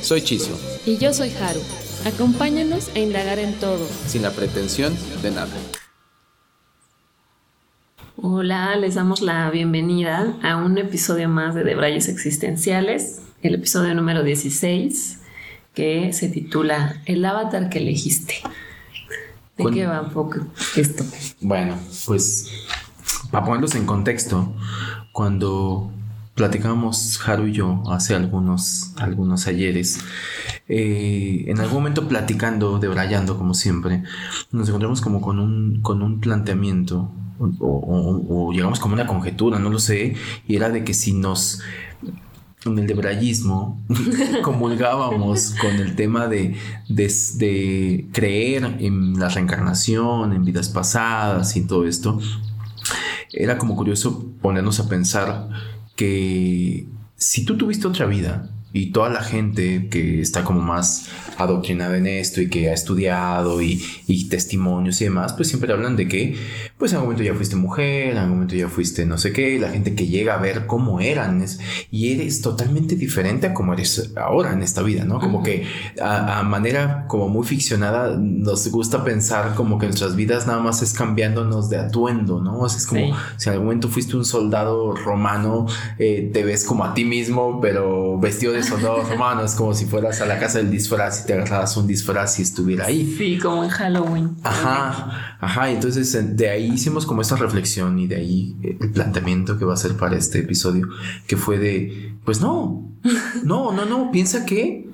Soy Chisio. Y yo soy Haru. Acompáñanos a indagar en todo. Sin la pretensión de nada. Hola, les damos la bienvenida a un episodio más de Debrayes Existenciales, el episodio número 16, que se titula El avatar que elegiste. ¿De qué va un poco esto? Bueno, pues para ponerlos en contexto, cuando platicábamos Haru y yo hace algunos, algunos ayeres, eh, en algún momento platicando, debrayando como siempre, nos encontramos como con un, con un planteamiento o, llegamos como una conjetura, no lo sé, y era de que si nos en el debrayismo comulgábamos con el tema de, de, creer en la reencarnación, en vidas pasadas y todo esto, era como curioso ponernos a pensar que si tú tuviste otra vida y toda la gente que está como más adoctrinada en esto y que ha estudiado y, y, testimonios y demás, pues siempre hablan de que, pues en algún momento ya fuiste mujer, en algún momento ya fuiste no sé qué, la gente que llega a ver cómo eran y eres totalmente diferente a como eres ahora en esta vida, ¿no? Como que a, manera como muy ficcionada nos gusta pensar como que nuestras vidas nada más es cambiándonos de atuendo, ¿no? es como si en algún momento fuiste un soldado romano, eh, te ves como a ti mismo, pero vestido de soldado romano, es como si fueras a la casa del disfraz te agarras un disfraz y estuviera ahí. Sí, como en Halloween. Ajá, ajá. Entonces de ahí hicimos como esta reflexión y de ahí el planteamiento que va a ser para este episodio, que fue de, pues no, no, no, no, piensa que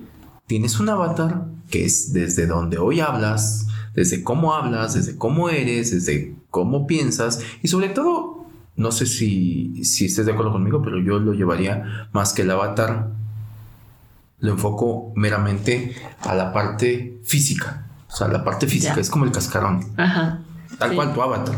tienes un avatar que es desde donde hoy hablas, desde cómo hablas, desde cómo eres, desde cómo piensas y sobre todo, no sé si, si estés de acuerdo conmigo, pero yo lo llevaría más que el avatar lo enfoco meramente a la parte física. O sea, la parte física es como el cascarón. Ajá. Tal cual tu avatar.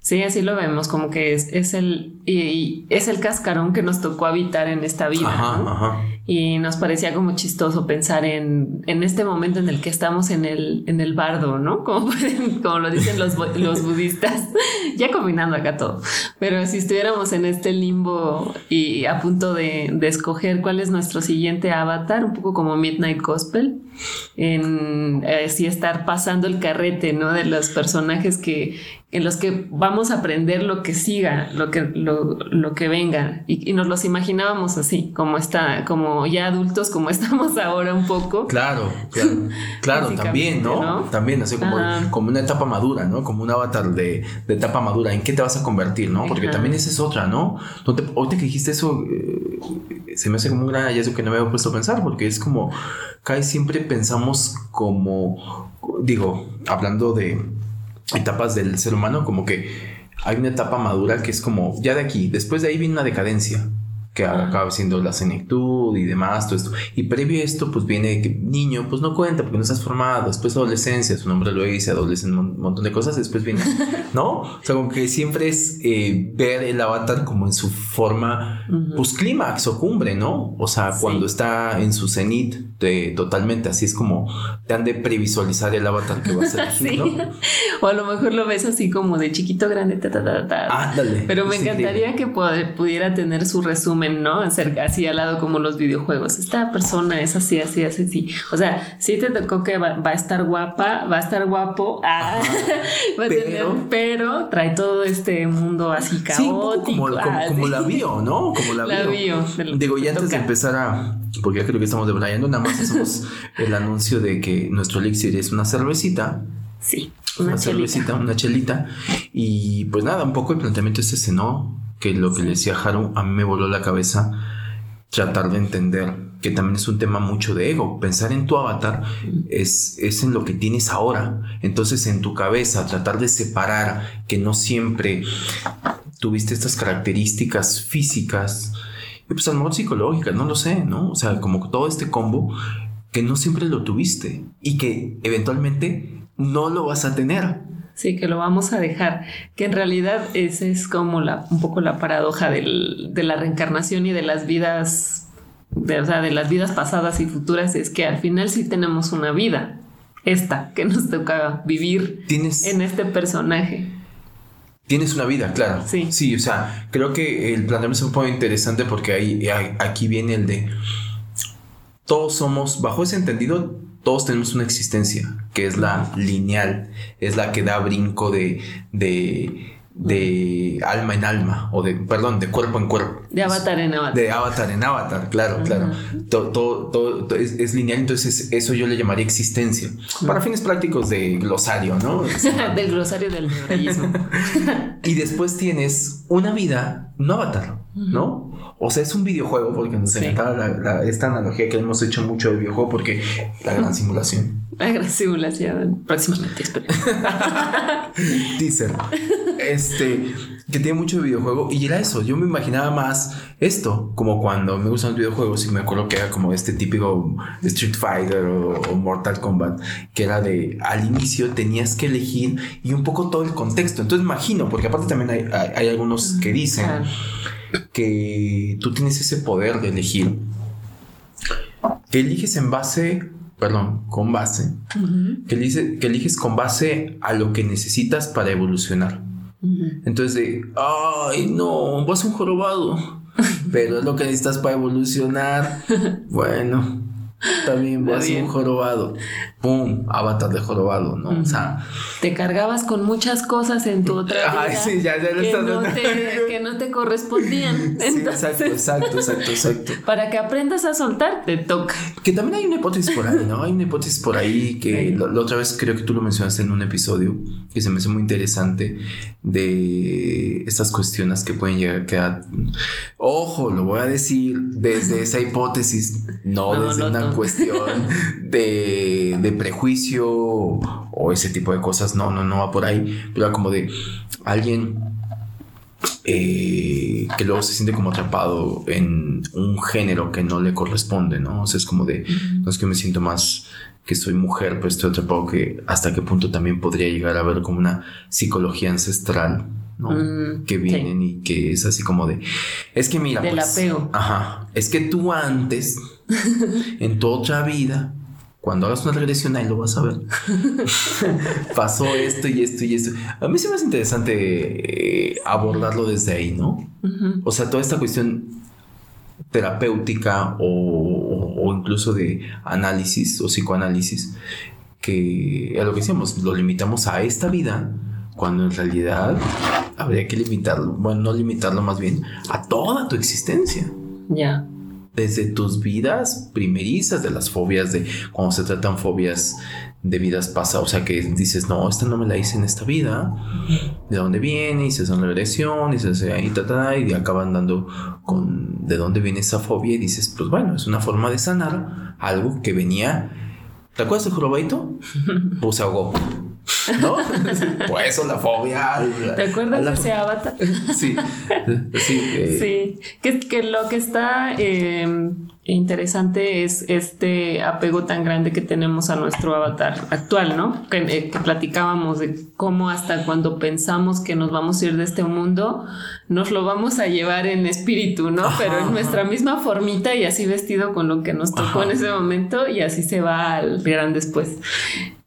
Sí, así lo vemos, como que es, es el y, es el cascarón que nos tocó habitar en esta vida. Ajá, ajá y nos parecía como chistoso pensar en, en, este momento en el que estamos en el, en el bardo, ¿no? Como, como lo dicen los, los budistas, ya combinando acá todo. Pero si estuviéramos en este limbo y a punto de, de escoger cuál es nuestro siguiente avatar, un poco como Midnight Gospel, en eh, si estar pasando el carrete, ¿no? De los personajes que, en los que vamos a aprender lo que siga, lo que, lo, lo que venga. Y, y, nos los imaginábamos así, como está, como ya adultos como estamos ahora un poco. Claro, claro, claro también, ¿no? También, así como, como una etapa madura, ¿no? Como un avatar de, etapa madura, ¿en qué te vas a convertir, no? Porque también esa es otra, ¿no? Hoy te, que dijiste eso, eh, se me hace como un gran hallazgo que no me había puesto a pensar, porque es como, casi siempre pensamos como, digo, hablando de etapas del ser humano, como que hay una etapa madura que es como, ya de aquí, después de ahí viene una decadencia que acaba siendo la senectud y demás, todo esto. Y previo a esto, pues viene que niño, pues no cuenta porque no estás formado. Después adolescencia, su nombre lo dice, adolescencia, un montón de cosas. Después viene, ¿no? O sea, como que siempre es eh, ver el avatar como en su forma, pues clímax o cumbre, ¿no? O sea, cuando está en su cenit totalmente, así es como te han de previsualizar el avatar que va a ser, sí. O a lo mejor lo ves así como de chiquito, grande, ta, ta, ta, ta. Ándale. Pero me encantaría que pudiera tener su resumen ¿no? Así al lado como los videojuegos. Esta persona es así, así, así, así. O sea, sí te tocó que va, a estar guapa, va a estar guapo, ah, va a pero, tener, pero trae todo este mundo así caótico. como, la vio, ¿no? Como la, la vio. Digo, y antes de empezar a, porque ya creo que estamos debrayando, nada más hacemos el anuncio de que nuestro elixir es una cervecita. Sí. Una, cervecita, una chelita. Y pues nada, un poco el planteamiento es ese, ¿no? Que lo que le decía Haru, a mí me voló la cabeza tratar de entender que también es un tema mucho de ego. Pensar en tu avatar es, es en lo que tienes ahora. Entonces en tu cabeza tratar de separar que no siempre tuviste estas características físicas y pues a lo mejor psicológicas, no lo sé, ¿no? O sea, como todo este combo que no siempre lo tuviste y que eventualmente no lo vas a tener. Sí, que lo vamos a dejar. Que en realidad esa es como la, un poco la paradoja del, de la reencarnación y de las vidas, de, o sea, de las vidas pasadas y futuras, es que al final sí tenemos una vida, esta que nos toca vivir en este personaje. Tienes una vida, claro. Sí. Sí, o sea, creo que el planteamiento es un poco interesante porque ahí, aquí viene el de todos somos, bajo ese entendido, todos tenemos una existencia que es la lineal, es la que da brinco de, de, de alma en alma, o de, perdón, de cuerpo en cuerpo. De avatar en avatar. De avatar en avatar, claro, claro. Todo, todo, es, lineal, entonces eso yo le llamaría existencia. Para fines prácticos de glosario, ¿no? del glosario del neuralismo. y después tienes una vida no avatar, ¿no? O sea, es un videojuego, porque nos encanta esta analogía que hemos hecho mucho del videojuego, porque la gran simulación. La gran simulación, próximamente, espero. Teaser. Este, que tiene mucho de videojuego, y era eso. Yo me imaginaba más esto, como cuando me gustan los videojuegos y me acuerdo que era como este típico Street Fighter o, Mortal Kombat, que era de al inicio tenías que elegir y un poco todo el contexto. Entonces imagino, porque aparte también hay, hay algunos que dicen que tú tienes ese poder de elegir, que eliges en base, perdón, con base, que, eliges, que eliges con base a lo que necesitas para evolucionar. Entonces, de, ay, no, vas un jorobado, pero es lo que necesitas para evolucionar. bueno, también vas un jorobado. ¡Pum! Avatar de jorobado, ¿no? O sea. Te cargabas con muchas cosas en tu otra vida. Ay, sí, ya, ya lo que, no te, que no te correspondían. exacto, exacto, exacto, exacto. Para que aprendas a soltar, te toca. Que también hay una hipótesis por ahí, ¿no? Hay una hipótesis por ahí que la, otra vez creo que tú lo mencionaste en un episodio que se me hace muy interesante de estas cuestiones que pueden llegar a quedar. Ojo, lo voy a decir desde esa hipótesis, no, desde una cuestión de, de, prejuicio o ese tipo de cosas. No, no, no va por ahí. Pero como de alguien eh, que luego se siente como atrapado en un género que no le corresponde, ¿no? O sea, es como de, no es que me siento más que soy mujer, pero estoy atrapado que hasta qué punto también podría llegar a ver como una psicología ancestral, ¿no? Mm, que vienen y que es así como de, es que mira, del pues, apego. Ajá, es que tú antes en tu otra vida, cuando hagas una regresión ahí lo vas a ver. Pasó esto y esto y esto. A mí se me hace interesante eh, abordarlo desde ahí, ¿no? O sea, toda esta cuestión terapéutica o, incluso de análisis o psicoanálisis, que a lo que decíamos, lo limitamos a esta vida, cuando en realidad habría que limitarlo, bueno, no limitarlo más bien, a toda tu existencia. Ya desde tus vidas primerizas de las fobias de cuando se tratan fobias de vidas pasadas, o sea que dices, no, esta no me la hice en esta vida, de dónde viene, y se hace una regresión, y se hace ahí, ta, y acaban dando con de dónde viene esa fobia, y dices, pues bueno, es una forma de sanar algo que venía. ¿Te acuerdas del jorobadito? Pues se ahogó. ¿No? Pues eso, la fobia. ¿Te acuerdas de ese avatar? sí. Sí. Eh. sí. Que, que, lo que está eh, interesante es este apego tan grande que tenemos a nuestro avatar actual, ¿no? Que, eh, que, platicábamos de cómo hasta cuando pensamos que nos vamos a ir de este mundo, nos lo vamos a llevar en espíritu, ¿no? Pero en nuestra misma formita y así vestido con lo que nos tocó en ese momento y así se va al gran después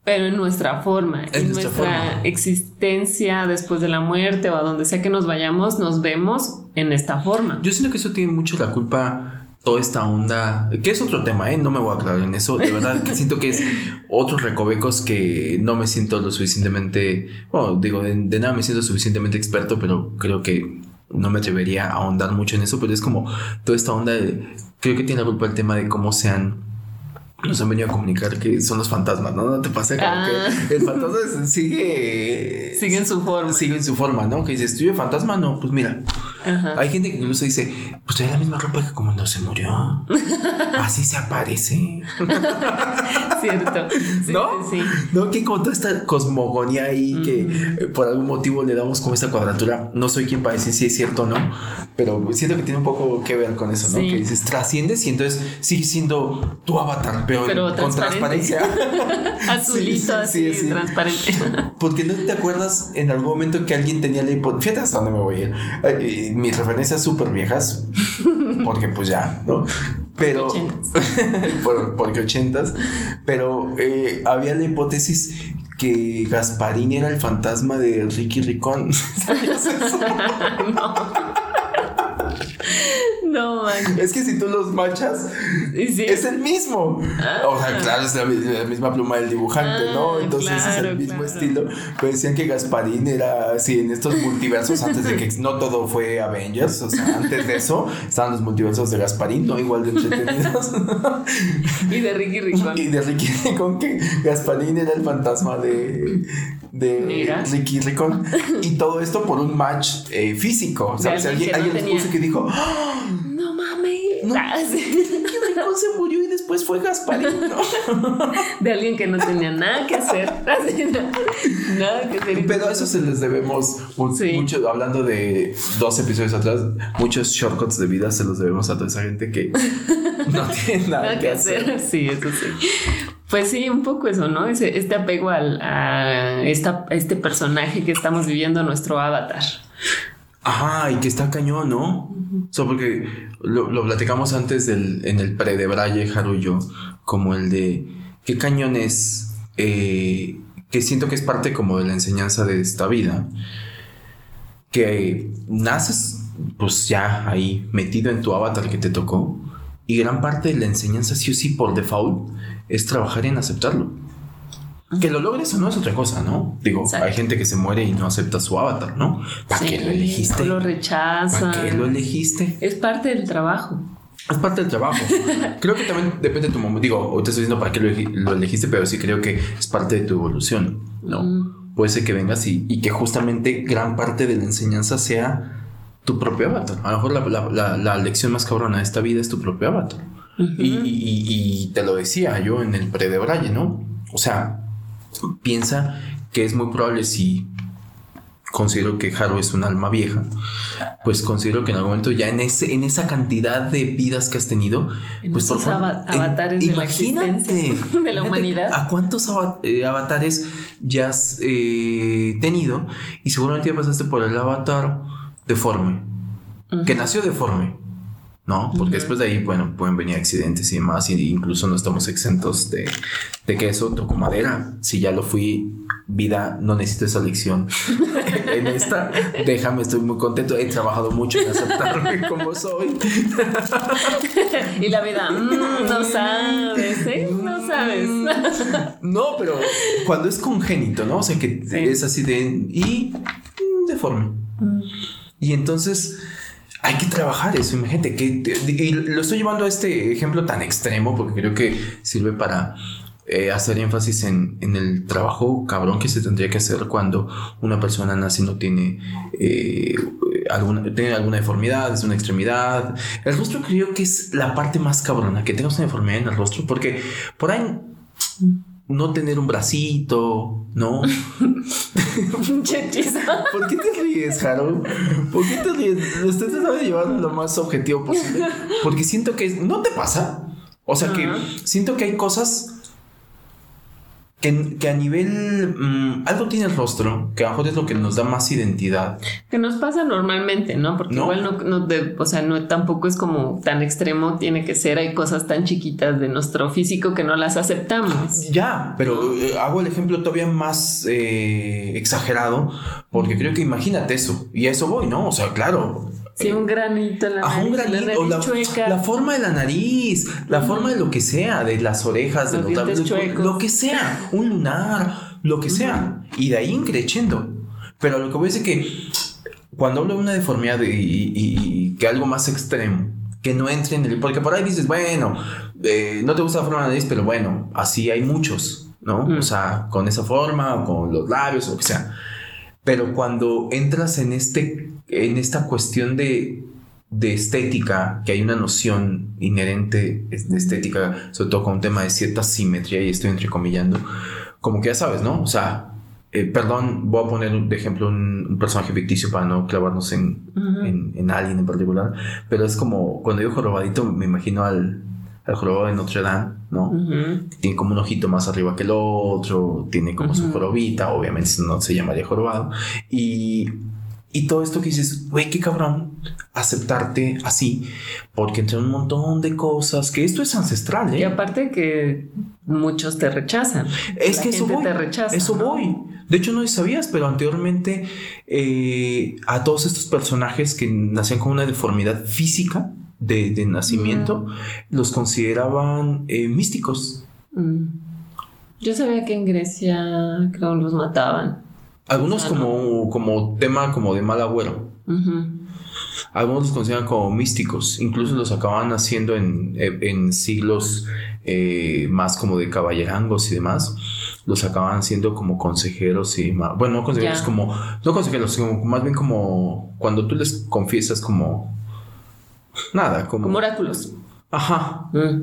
pero en nuestra forma, en, nuestra, existencia después de la muerte o a donde sea que nos vayamos, nos vemos en esta forma. Yo siento que eso tiene mucho la culpa toda esta onda, que es otro tema, ¿eh? no me voy a aclarar en eso, de verdad que siento que es otros recovecos que no me siento lo suficientemente, bueno, digo, de, de, nada me siento suficientemente experto, pero creo que no me atrevería a ahondar mucho en eso, pero es como toda esta onda, de, creo que tiene la culpa el tema de cómo se han nos han venido a comunicar que son los fantasmas, ¿no? No te pasa como que ah. el fantasma sigue. Sigue en su forma. Sigue en su forma, ¿no? Que dices, ¿tú fantasma? No, pues mira. Hay gente que incluso dice, pues trae la misma ropa que como no se murió. Así se aparece. Cierto. ¿No? Sí. ¿No? Que con toda esta cosmogonía ahí que por algún motivo le damos como esta cuadratura. No soy quien para decir si es cierto o no, pero siento que tiene un poco que ver con eso, ¿no? Que dices, trasciendes y entonces sigue siendo tu avatar, pero, con transparencia. Azulito, así, transparente. Porque no te acuerdas en algún momento que alguien tenía la hipoteca. Fíjate hasta dónde me voy a ir. Mis referencias súper viejas, porque pues ya, ¿no? Pero. porque ochentas. Pero eh, había la hipótesis que Gasparín era el fantasma de Ricky Ricón. ¿Sabías eso? no. No, man. Es que si tú los machas, es el mismo. Ah. o sea, claro, es la, misma pluma del dibujante, ¿no? Ah, Entonces es el mismo estilo. Pero decían que Gasparín era así en estos multiversos, antes de que no todo fue Avengers, o sea, antes de eso estaban los multiversos de Gasparín, ¿no? Igual de entretenidos. y de Ricky Ricón. Y de Ricky Ricón, que Gasparín era el fantasma de, de Ricky Ricón. Y todo esto por un match eh, físico. O sea, alguien, alguien, puso que dijo. No mames. No, ah, se murió y después fue Gasparín, De alguien que no tenía nada que hacer. nada que hacer. Pero eso se les debemos mucho, hablando de dos episodios atrás, muchos shortcuts de vida se los debemos a toda esa gente que no tiene nada, que, hacer. Sí, eso sí. Pues sí, un poco eso, ¿no? Ese, este apego al, a, esta, a este personaje que estamos viviendo, nuestro avatar. Ajá, y que está cañón, ¿no? O sea, porque lo, platicamos antes del, en el pre de Braille, Haru y yo, como el de qué cañón es, eh, que siento que es parte como de la enseñanza de esta vida, que naces pues ya ahí metido en tu avatar que te tocó, y gran parte de la enseñanza sí o sí por default es trabajar en aceptarlo. Que lo logres o no es otra cosa, ¿no? Digo, hay gente que se muere y no acepta su avatar, ¿no? ¿Para qué lo elegiste? Lo rechaza. ¿Para qué lo elegiste? Es parte del trabajo. Es parte del trabajo. creo que también depende de tu momento. Digo, te estoy diciendo para qué lo, elegiste, pero sí creo que es parte de tu evolución, ¿no? Puede ser que vengas y, que justamente gran parte de la enseñanza sea tu propio avatar. A lo mejor la, lección más cabrona de esta vida es tu propio avatar. y, y, te lo decía yo en el pre de Braille, ¿no? O sea, piensa que es muy probable si considero que Haru es un alma vieja, pues considero que en algún momento ya en ese en esa cantidad de vidas que has tenido, pues por favor, avatares de imagínate la de la humanidad. ¿A cuántos eh, avatares ya has eh, tenido? Y seguramente ya pasaste por el avatar deforme, que nació deforme ¿no? Porque después de ahí, bueno, pueden venir accidentes y demás, y incluso no estamos exentos de, de que eso toco madera. Si ya lo fui, vida, no necesito esa lección. en esta, déjame, estoy muy contento. He trabajado mucho en aceptarme como soy. y la vida, mm, no sabes, ¿eh? No sabes. no, pero cuando es congénito, ¿no? O sea, que es así de. y mm, deforme. Mm. Y entonces hay que trabajar eso, imagínate, que, y lo estoy llevando a este ejemplo tan extremo porque creo que sirve para eh, hacer énfasis en, el trabajo cabrón que se tendría que hacer cuando una persona nace y no tiene, eh, alguna, tiene alguna deformidad, es una extremidad. El rostro creo que es la parte más cabrona, que tengas una deformidad en el rostro, porque por ahí no tener un bracito, ¿no? ¿Por qué te ríes, Harold? ¿Por qué te ríes? Usted tratando de llevar lo más objetivo posible. Porque siento que no te pasa. O sea que siento que hay cosas que, a nivel mm, algo tiene el rostro, que a lo mejor es lo que nos da más identidad. Que nos pasa normalmente, ¿no? Porque igual no, no o sea, no tampoco es como tan extremo, tiene que ser, hay cosas tan chiquitas de nuestro físico que no las aceptamos. Ya, pero eh, hago el ejemplo todavía más eh, exagerado, porque creo que imagínate eso, y a eso voy, ¿no? O sea, claro, Sí, un granito en la nariz. Un granito, la, la, forma de la nariz, la forma de lo que sea, de las orejas, de los lo, que sea, un lunar, lo que sea. Y de ahí increciendo. Pero lo que voy a decir es que cuando hablo de una deformidad y, que algo más extremo, que no entre en el. Porque por ahí dices, bueno, eh, no te gusta la forma de la nariz, pero bueno, así hay muchos, ¿no? O sea, con esa forma, o con los labios, o lo que sea. Pero cuando entras en este en esta cuestión de, de estética, que hay una noción inherente de estética, sobre todo con un tema de cierta simetría, y estoy entrecomillando, como que ya sabes, ¿no? O sea, eh, perdón, voy a poner de ejemplo un, personaje ficticio para no clavarnos en, en, alguien en particular, pero es como cuando digo jorobadito, me imagino al, al jorobado de Notre Dame, ¿no? Tiene como un ojito más arriba que el otro, tiene como su jorobita, obviamente no se llamaría jorobado, y y todo esto que dices, güey, qué cabrón aceptarte así, porque entre un montón de cosas, que esto es ancestral, ¿eh? Y aparte que muchos te rechazan. Es que eso voy. Te rechaza, eso voy. De hecho, no sabías, pero anteriormente eh, a todos estos personajes que nacían con una deformidad física de, nacimiento, los consideraban eh, místicos. Mm. Yo sabía que en Grecia creo los mataban. Algunos como, como tema como de mal agüero. Algunos los consideran como místicos. Incluso los acaban haciendo en, en siglos eh, más como de caballerangos y demás. Los acaban haciendo como consejeros y más. Bueno, no consejeros como. No consejeros, como, más bien como cuando tú les confiesas como. Nada, como. Como oráculos. Ajá. Mm.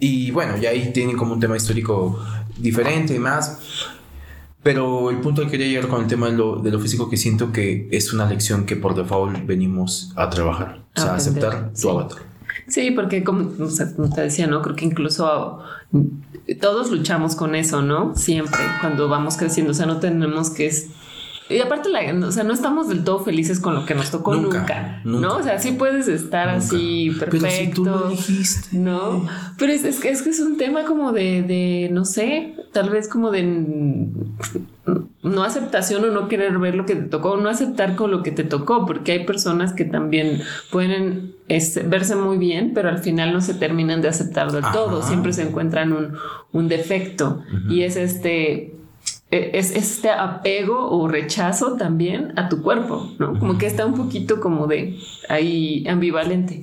Y bueno, ya ahí tienen como un tema histórico diferente y más. Pero el punto que quería llegar con el tema de lo, físico, que siento que es una lección que por default venimos a trabajar, o sea, aceptar tu avatar. Sí, porque como, te decía, ¿no? Creo que incluso todos luchamos con eso, ¿no? Siempre, cuando vamos creciendo, o sea, no tenemos que y aparte, la, o sea, no estamos del todo felices con lo que nos tocó nunca, ¿no? O sea, sí puedes estar así perfecto. Pero si tú lo dijiste. No, pero es, es, que es un tema como de, de, no sé, tal vez como de no aceptación o no querer ver lo que te tocó, no aceptar con lo que te tocó, porque hay personas que también pueden este, verse muy bien, pero al final no se terminan de aceptar del todo, siempre se encuentran un, un defecto y es este es este apego o rechazo también a tu cuerpo, ¿no? Como que está un poquito como de ahí ambivalente.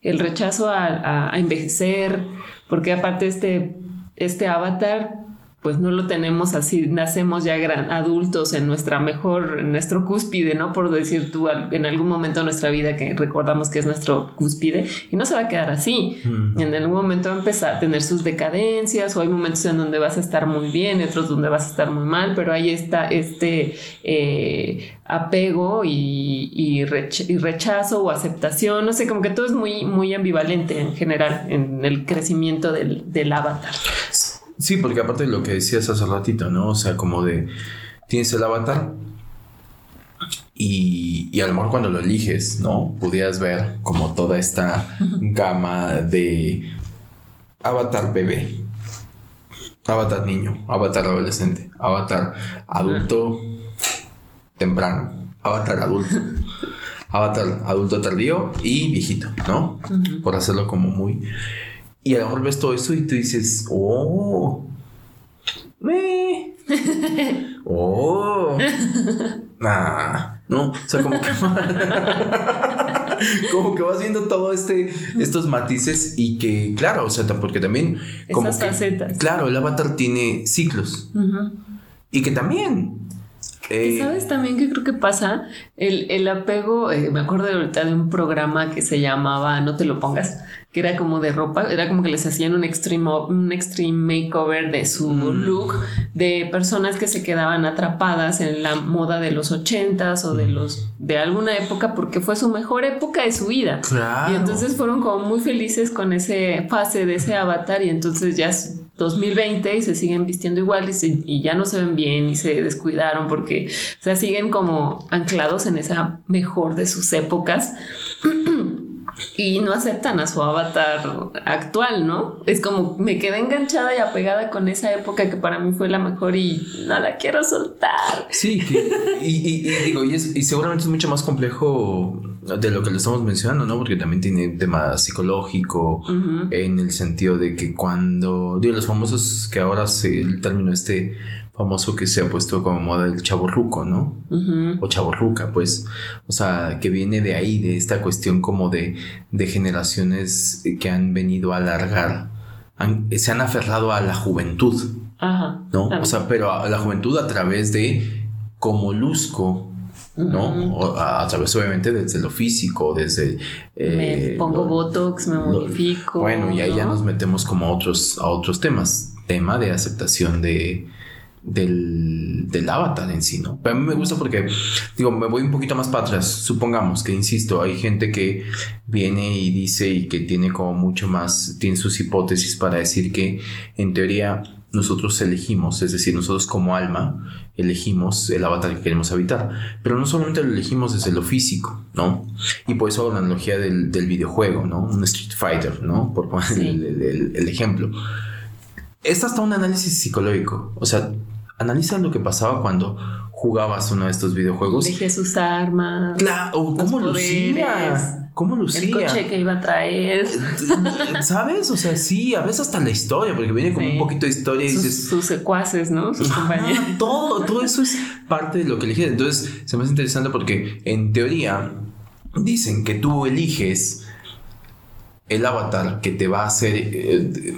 El rechazo a, a envejecer, porque aparte este, este avatar pues no lo tenemos así, nacemos ya gran, adultos en nuestra mejor, en nuestro cúspide, ¿no? Por decir tú en algún momento de nuestra vida que recordamos que es nuestro cúspide y no se va a quedar así. Mm. En algún momento va a empezar a tener sus decadencias o hay momentos en donde vas a estar muy bien, otros donde vas a estar muy mal, pero ahí está este eh, apego y, rechazo o aceptación, no sé, como que todo es muy, muy ambivalente en general en el crecimiento del, del avatar. Sí, porque aparte de lo que decías hace ratito, ¿no? O sea, como de, tienes el avatar y, y a lo mejor cuando lo eliges, ¿no? Pudieras ver como toda esta gama de avatar bebé, avatar niño, avatar adolescente, avatar adulto temprano, avatar adulto. Avatar adulto tardío y viejito, ¿no? Por hacerlo como muy y a lo mejor ves todo eso y tú dices, oh, me, oh, nah, no, o sea, como que, como que vas viendo todo este, estos matices y que, claro, o sea, porque también, como Esas facetas. claro, el avatar tiene ciclos y que también eh, ¿Sabes también qué creo que pasa? El, el apego, eh, me acuerdo ahorita de un programa que se llamaba No te lo pongas, que era como de ropa, era como que les hacían un extreme, un extreme makeover de su mm. look, de personas que se quedaban atrapadas en la moda de los ochentas o de mm. los de alguna época porque fue su mejor época de su vida. Y entonces fueron como muy felices con ese fase de ese avatar y entonces ya 2020 y se siguen vistiendo igual y, ya no se ven bien y se descuidaron porque o sea, siguen como anclados en esa mejor de sus épocas. y no aceptan a su avatar actual, ¿no? Es como me quedé enganchada y apegada con esa época que para mí fue la mejor y no la quiero soltar. Sí, y, digo, y, seguramente es mucho más complejo de lo que le estamos mencionando, ¿no? Porque también tiene tema psicológico en el sentido de que cuando, digo, los famosos que ahora se, el término este famoso que se ha puesto como moda el chaborruco, ¿no? O chaborruca, pues. O sea, que viene de ahí, de esta cuestión como de, de generaciones que han venido a alargar, se han aferrado a la juventud, Ajá, ¿no? O sea, pero a la juventud a través de cómo luzco ¿no? a, través obviamente desde lo físico, desde... me eh, pongo Botox, me modifico. bueno, y ahí ya nos metemos como a otros, a otros temas. Tema de aceptación de, del, del, avatar en sí, ¿no? Pero a mí me gusta porque, digo, me voy un poquito más para atrás. Supongamos que, insisto, hay gente que viene y dice y que tiene como mucho más, tiene sus hipótesis para decir que en teoría nosotros elegimos, es decir, nosotros como alma elegimos el avatar que queremos habitar, pero no solamente lo elegimos desde lo físico, ¿no? Y por eso la analogía del, videojuego, ¿no? Un Street Fighter, ¿no? Por poner el, ejemplo. Es hasta un análisis psicológico, o sea, analiza lo que pasaba cuando jugabas uno de estos videojuegos. Dejé sus armas. Claro, ¿cómo? ¿Cómo lucía? El coche que iba a traer. ¿Sabes? O sea, sí, a veces hasta la historia, porque viene como un poquito de historia y sus, dices. Sus secuaces, ¿no? Sus compañeros. Todo, todo eso es parte de lo que eliges. Entonces, se me hace interesante porque en teoría dicen que tú eliges el avatar que te va a hacer. Eh,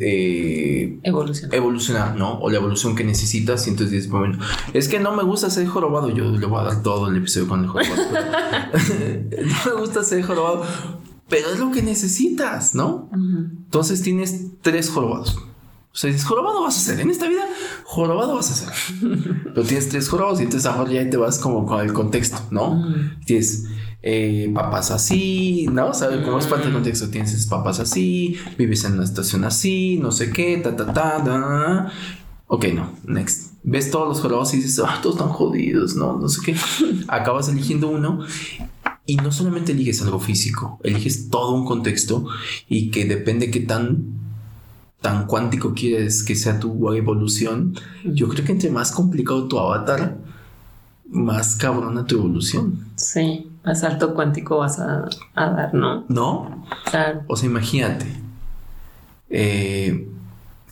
eh, evolucionar. ¿no? O la evolución que necesitas. Y entonces dices, bueno, es que no me gusta ser jorobado. Yo le voy a dar todo el episodio con el jorobado. no me gusta ser jorobado. Pero es lo que necesitas, ¿no? Entonces tienes tres jorobados. O sea, dices, jorobado vas a hacer. En esta vida, jorobado vas a hacer. Pero tienes tres jorobados y entonces ahora ya te vas como con el contexto, ¿no? Tienes eh, papás así, ¿no? ¿Sabes cómo es parte del contexto? Tienes papás así, vives en una estación así, no sé qué, ta, ta, ta, ta. Ok, no, next. Ves todos los jorobados y dices, ah, todos están jodidos, no, no sé qué. Acabas eligiendo uno y no solamente eliges algo físico, eliges todo un contexto y que depende qué tan tan cuántico quieres que sea tu evolución. Yo creo que entre más complicado tu avatar, más cabrona tu evolución. Sí más alto cuántico vas a, dar, ¿no? ¿No? Claro. O sea, imagínate. Eh,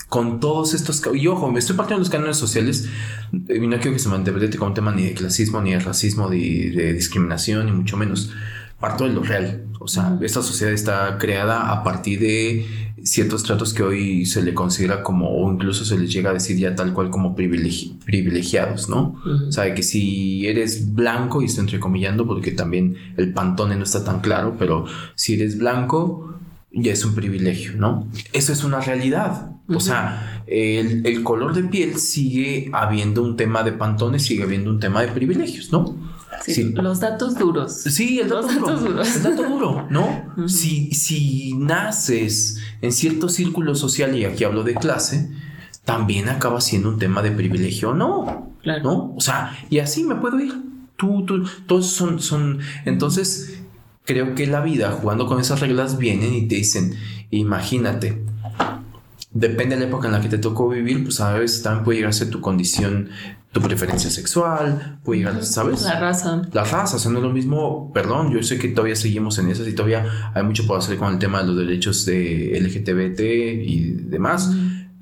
con todos estos... Y ojo, me estoy partiendo los cánones sociales y no quiero que se malinterprete como un tema ni de clasismo, ni de racismo, ni de discriminación, ni mucho menos. Parto de lo real. O sea, esta sociedad está creada a partir de ciertos tratos que hoy se le considera como, o incluso se les llega a decir ya tal cual como privilegiados, ¿no? O sea, que si eres blanco, y estoy entrecomillando porque también el pantone no está tan claro, pero si eres blanco, ya es un privilegio, ¿no? Eso es una realidad. O sea, el, el, color de piel sigue habiendo un tema de pantones, sigue habiendo un tema de privilegios, ¿no? Los datos duros. Sí, el dato duro. El dato duro, ¿no? si, si naces en cierto círculo social, y aquí hablo de clase, también acaba siendo un tema de privilegio, ¿no? Claro. ¿No? O sea, y así me puedo ir. Tú, tú, todos son, son. Entonces, creo que la vida, jugando con esas reglas, vienen y te dicen, imagínate, depende de la época en la que te tocó vivir, pues a veces también puede llegar a ser tu condición tu preferencia sexual, puede llegar, ¿sabes? La raza. La raza, o sea, no es lo mismo, perdón, yo sé que todavía seguimos en esas y todavía hay mucho por hacer con el tema de los derechos de LGBT y demás,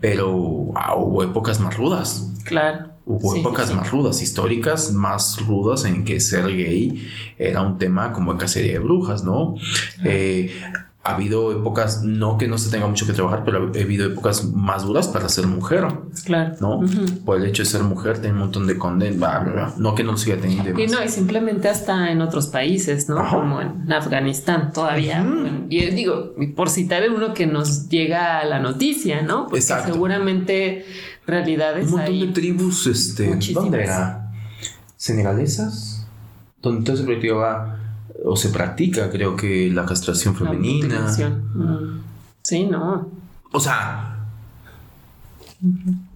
pero hubo épocas más rudas. Claro. Hubo épocas más rudas, históricas más rudas en que ser gay era un tema como en cacería de brujas, ¿no? Eh, ha habido épocas, no que no se tenga mucho que trabajar, pero ha habido épocas más duras para ser mujer. Claro. ¿No? Por el hecho de ser mujer, tiene un montón de condena, no que no siga teniendo. Y no, y simplemente hasta en otros países, ¿no? Como en Afganistán todavía. Y digo, por citar uno que nos llega a la noticia, ¿no? Porque Exacto. seguramente realidades. Un montón de tribus, este, ¿dónde era? ¿Senegalesas? Donde todo ese va o se practica, creo que la castración femenina. Mm. Sí, no. O sea,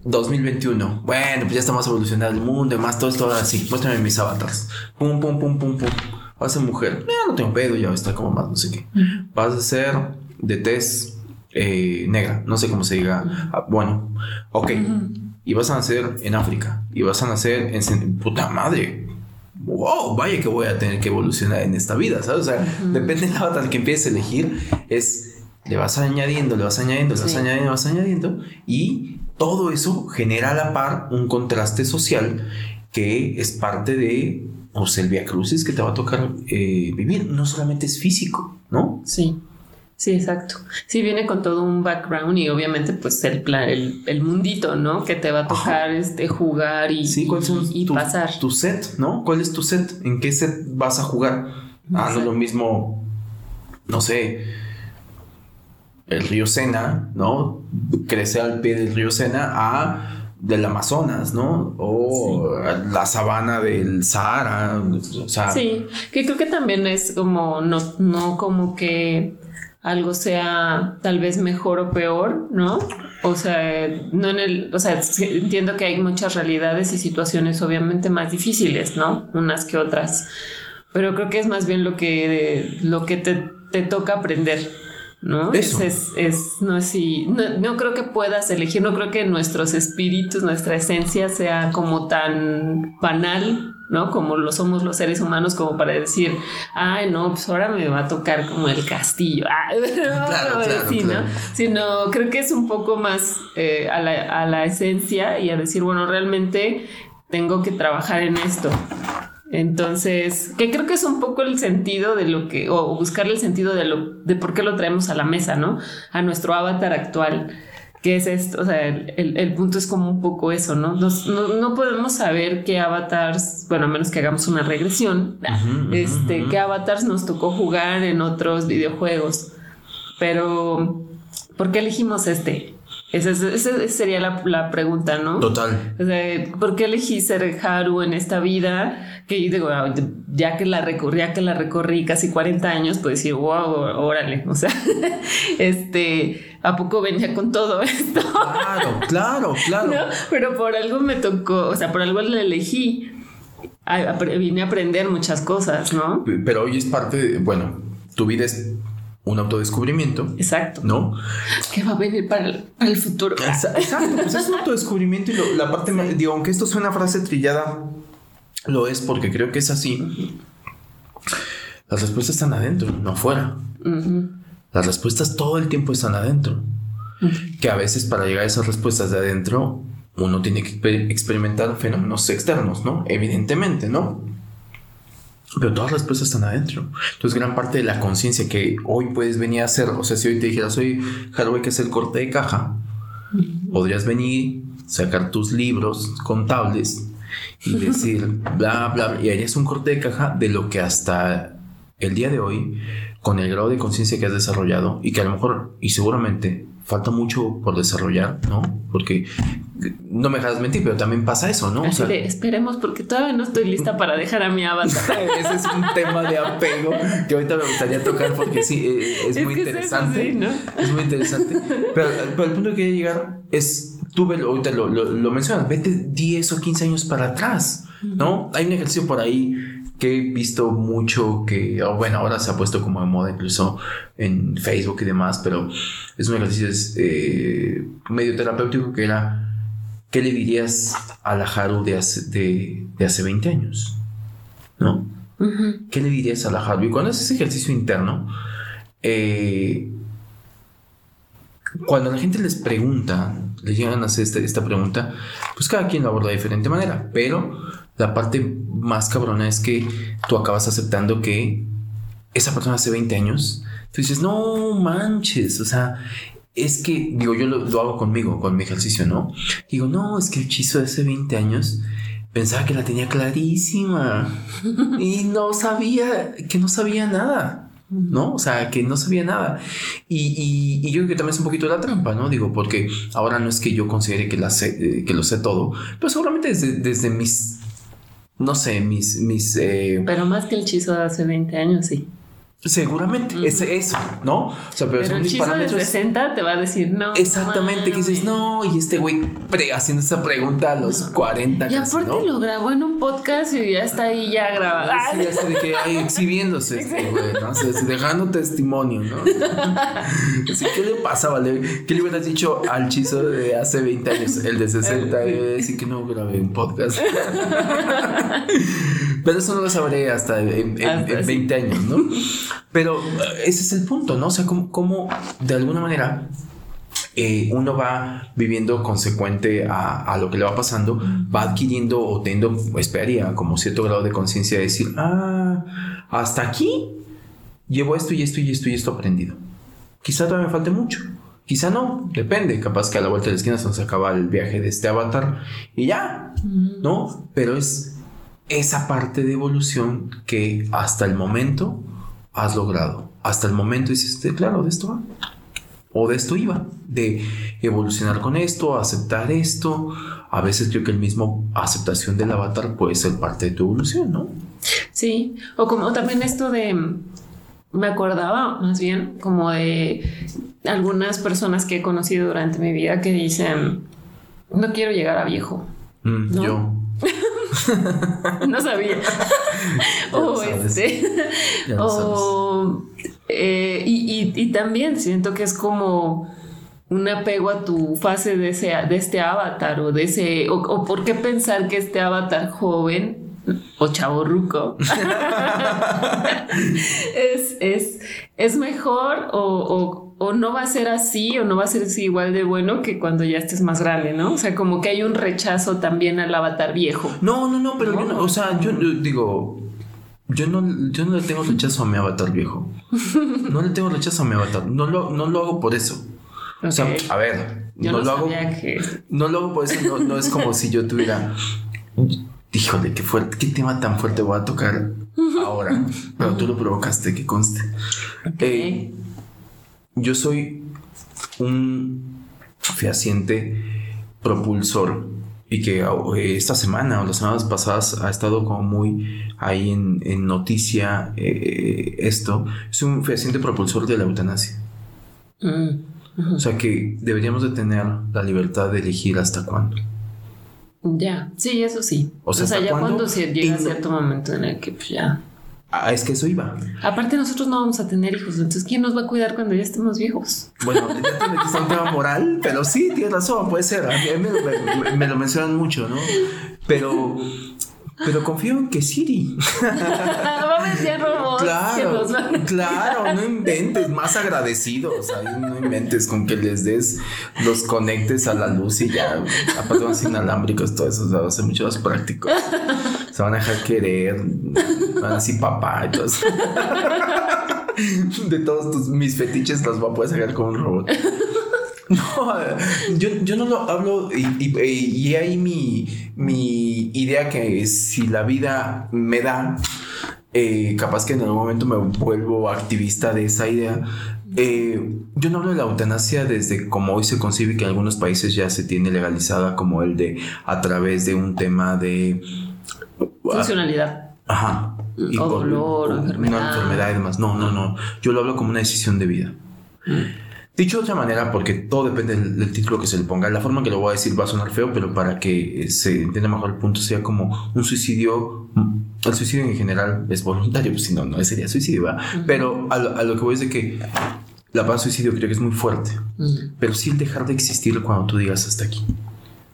2021. Bueno, pues ya está más evolucionado el mundo, más todo esto ahora sí. Muéstrame mis avatars. Pum, pum, pum, pum, pum. Vas a ser mujer. Ya no tengo pedo, ya está como más, no sé qué. Vas a ser de tez eh, negra, no sé cómo se diga. Ah, bueno, ok. Y vas a nacer en África. Y vas a nacer en puta madre wow, vaya que voy a tener que evolucionar en esta vida, ¿sabes? O sea, depende del avatar que empieces a elegir, es, le vas añadiendo, le vas añadiendo, le vas añadiendo, le vas añadiendo, y todo eso genera a la par un contraste social que es parte de, sea, el Via Crucis que te va a tocar eh, vivir, no solamente es físico, ¿no? Sí. Sí, exacto. Sí, viene con todo un background y obviamente pues el plan, el, mundito, ¿no? Que te va a tocar este jugar y, sí, y, pasar. Tu set, ¿no? ¿Cuál es tu set? ¿En qué set vas a jugar? Ah, no es lo mismo, no sé, el río Sena, ¿no? Crece al pie del río Sena a del Amazonas, ¿no? O la sabana del Sahara. O sea, sí, que creo que también es como, no, no como que algo sea tal vez mejor o peor, ¿no? O sea, no en el, o sea, entiendo que hay muchas realidades y situaciones obviamente más difíciles, ¿no? Unas que otras. Pero creo que es más bien lo que, lo que te, te toca aprender. ¿no? Eso. Es, es, no, es no, no, creo que puedas elegir, no creo que nuestros espíritus, nuestra esencia sea como tan banal, ¿no? Como lo somos los seres humanos, como para decir, ay, no, pues ahora me va a tocar como el castillo. Ah, claro, claro, Sino creo que es un poco más eh, a, la, a la esencia y a decir, bueno, realmente tengo que trabajar en esto. Entonces, que creo que es un poco el sentido de lo que, o buscarle el sentido de lo, de por qué lo traemos a la mesa, ¿no? A nuestro avatar actual, que es esto, o sea, el, punto es como un poco eso, ¿no? no, podemos saber qué avatars, bueno, a menos que hagamos una regresión, este, qué avatars nos tocó jugar en otros videojuegos, pero ¿por qué elegimos este? Esa, sería la, pregunta, ¿no? Total. O sea, ¿por qué elegí ser Haru en esta vida? Que yo digo, ah, ya que la recorrí, ya que la recorrí casi 40 años, pues decir, wow, órale. O sea, este, ¿a poco venía con todo esto? Claro, claro, claro. Pero por algo me tocó, o sea, por algo la elegí. vine a aprender muchas cosas, ¿no? Pero hoy es parte, de, bueno, tu vida es un autodescubrimiento. Exacto. ¿No? Que va a venir para el, futuro. Exacto, pues es un autodescubrimiento y la parte, digo, aunque esto suena frase trillada, lo es porque creo que es así. Las respuestas están adentro, no afuera. Las respuestas todo el tiempo están adentro. Que a veces para llegar a esas respuestas de adentro, uno tiene que experimentar fenómenos externos, ¿no? Evidentemente, ¿no? Pero todas las respuestas están adentro. Entonces, gran parte de la conciencia que hoy puedes venir a hacer, o sea, si hoy te dijera, soy Harold, que es el corte de caja, podrías venir, sacar tus libros contables y decir, bla, bla, y harías un corte de caja de lo que hasta el día de hoy, con el grado de conciencia que has desarrollado, y que a lo mejor, y seguramente, falta mucho por desarrollar, ¿no? Porque no me dejas mentir, pero también pasa eso, ¿no? esperemos, porque todavía no estoy lista para dejar a mi avatar. Ese es un tema de apego que ahorita me gustaría tocar porque sí, eh, es, muy interesante. Es, muy interesante. Pero, el punto que quería llegar es, tú ahorita lo, lo, mencionas, vete 10 o 15 años para atrás, ¿no? Hay un ejercicio por ahí que he visto mucho que, bueno, ahora se ha puesto como de moda incluso en Facebook y demás, pero es un ejercicio eh, medio terapéutico que era, ¿qué le dirías a la Haru de hace, de, hace 20 años? ¿No? ¿Qué le dirías a la Haru? Y cuando haces ese ejercicio interno, eh, cuando la gente les pregunta, les llegan a hacer esta, esta pregunta, pues cada quien lo aborda de diferente manera, pero la parte más cabrona es que tú acabas aceptando que esa persona hace 20 años, tú dices, no manches, o sea, es que, digo, yo lo, hago conmigo, con mi ejercicio, ¿no? Digo, no, es que el hechizo de hace 20 años pensaba que la tenía clarísima y no sabía, que no sabía nada. ¿no? O sea, que no sabía nada. Y, y, yo creo que también es un poquito la trampa, ¿no? Digo, porque ahora no es que yo considere que, la sé, eh, que lo sé todo, pero seguramente desde, desde mis no sé, mis... mis eh, Pero más que el hechizo de hace 20 años, sí. Seguramente, es eso, ¿no? O sea, pero, pero el mis parámetros. De 60 te va a decir no. Exactamente, que dices, no, y este güey haciendo esa pregunta a los 40. Y aparte lo grabó en un podcast y ya está ahí ya grabado. Sí, ya de que ahí exhibiéndose este güey, ¿no? O sea, dejando testimonio, ¿no? Así, ¿qué le pasaba? ¿Qué le hubieras dicho al chizo de hace 20 años? El de 60, decir que no grabé un podcast. pero eso no lo sabré hasta en, 20 años, ¿no? Pero eh, ese es el punto, ¿no? O sea, cómo, de alguna manera eh, uno va viviendo consecuente a, lo que le va pasando, va adquiriendo o teniendo, esperaría, como cierto grado de conciencia de decir, ah, hasta aquí llevo esto y esto y esto y esto aprendido. Quizá todavía me falte mucho. Quizá no, depende. Capaz que a la vuelta de la esquina se nos acaba el viaje de este avatar y ya, ¿no? Pero es esa parte de evolución que hasta el momento has logrado. Hasta el momento dices, claro, de esto va. O de esto iba, de evolucionar con esto, aceptar esto. A veces creo que el mismo aceptación del avatar puede ser parte de tu evolución, ¿no? Sí, o como también esto de, me acordaba más bien como de algunas personas que he conocido durante mi vida que dicen, no quiero llegar a viejo. Mm, yo. no sabía. o este. o, eh, y, también siento que es como un apego a tu fase de, ese, de este avatar o de ese. O, por qué pensar que este avatar joven o chavo ruco es, es, es, mejor o o no va a ser así o no va a ser así igual de bueno que cuando ya estés más grande, ¿no? O sea, como que hay un rechazo también al avatar viejo. No, no, no, pero yo no, o sea, yo, digo, yo no, yo no le tengo rechazo a mi avatar viejo. No le tengo rechazo a mi avatar. No lo, no lo hago por eso. O sea, a ver, no, lo hago. No lo hago por eso, no, es como si yo tuviera. Híjole, qué fuerte, qué tema tan fuerte voy a tocar ahora. Pero tú lo provocaste, que conste. Okay. Eh, yo soy un fehaciente propulsor y que eh, esta semana o las semanas pasadas ha estado como muy ahí en, noticia eh, esto. Soy un fehaciente propulsor de la eutanasia. Mm, o sea que deberíamos de tener la libertad de elegir hasta cuándo. Ya, sí, eso sí. O sea, ya cuando llega cierto momento en el que pues, ya Ah, es que eso iba. Aparte, nosotros no vamos a tener hijos, entonces, ¿quién nos va a cuidar cuando ya estemos viejos? Bueno, ya que un tema moral, pero sí, tienes razón, puede ser. A mí me, lo mencionan mucho, ¿no? Pero, pero confío en que Siri. va a haber robots. Claro, claro, no inventes, más agradecidos. no inventes con que les des los conectes a la luz y ya. Aparte, van inalámbricos, todo eso, va a ser mucho más práctico. Van a dejar querer van y todo De todos tus, mis fetiches los voy a poder sacar con un robot. No, yo, yo, no lo hablo y, y, ahí mi, mi, idea que si la vida me da, eh, capaz que en algún momento me vuelvo activista de esa idea. Eh, yo no hablo de la eutanasia desde como hoy se concibe que en algunos países ya se tiene legalizada como el de a través de un tema de funcionalidad. Ajá. o dolor, o, enfermedad. Una enfermedad y demás. No, no, no. Yo lo hablo como una decisión de vida. Dicho de otra manera, porque todo depende del, título que se le ponga. La forma que lo voy a decir va a sonar feo, pero para que se entienda mejor el punto, sea como un suicidio. Mm, el suicidio en general es voluntario, pues si no, no sería suicidio, Pero a lo, que voy es de que la palabra suicidio creo que es muy fuerte. Pero sí el dejar de existir cuando tú digas hasta aquí.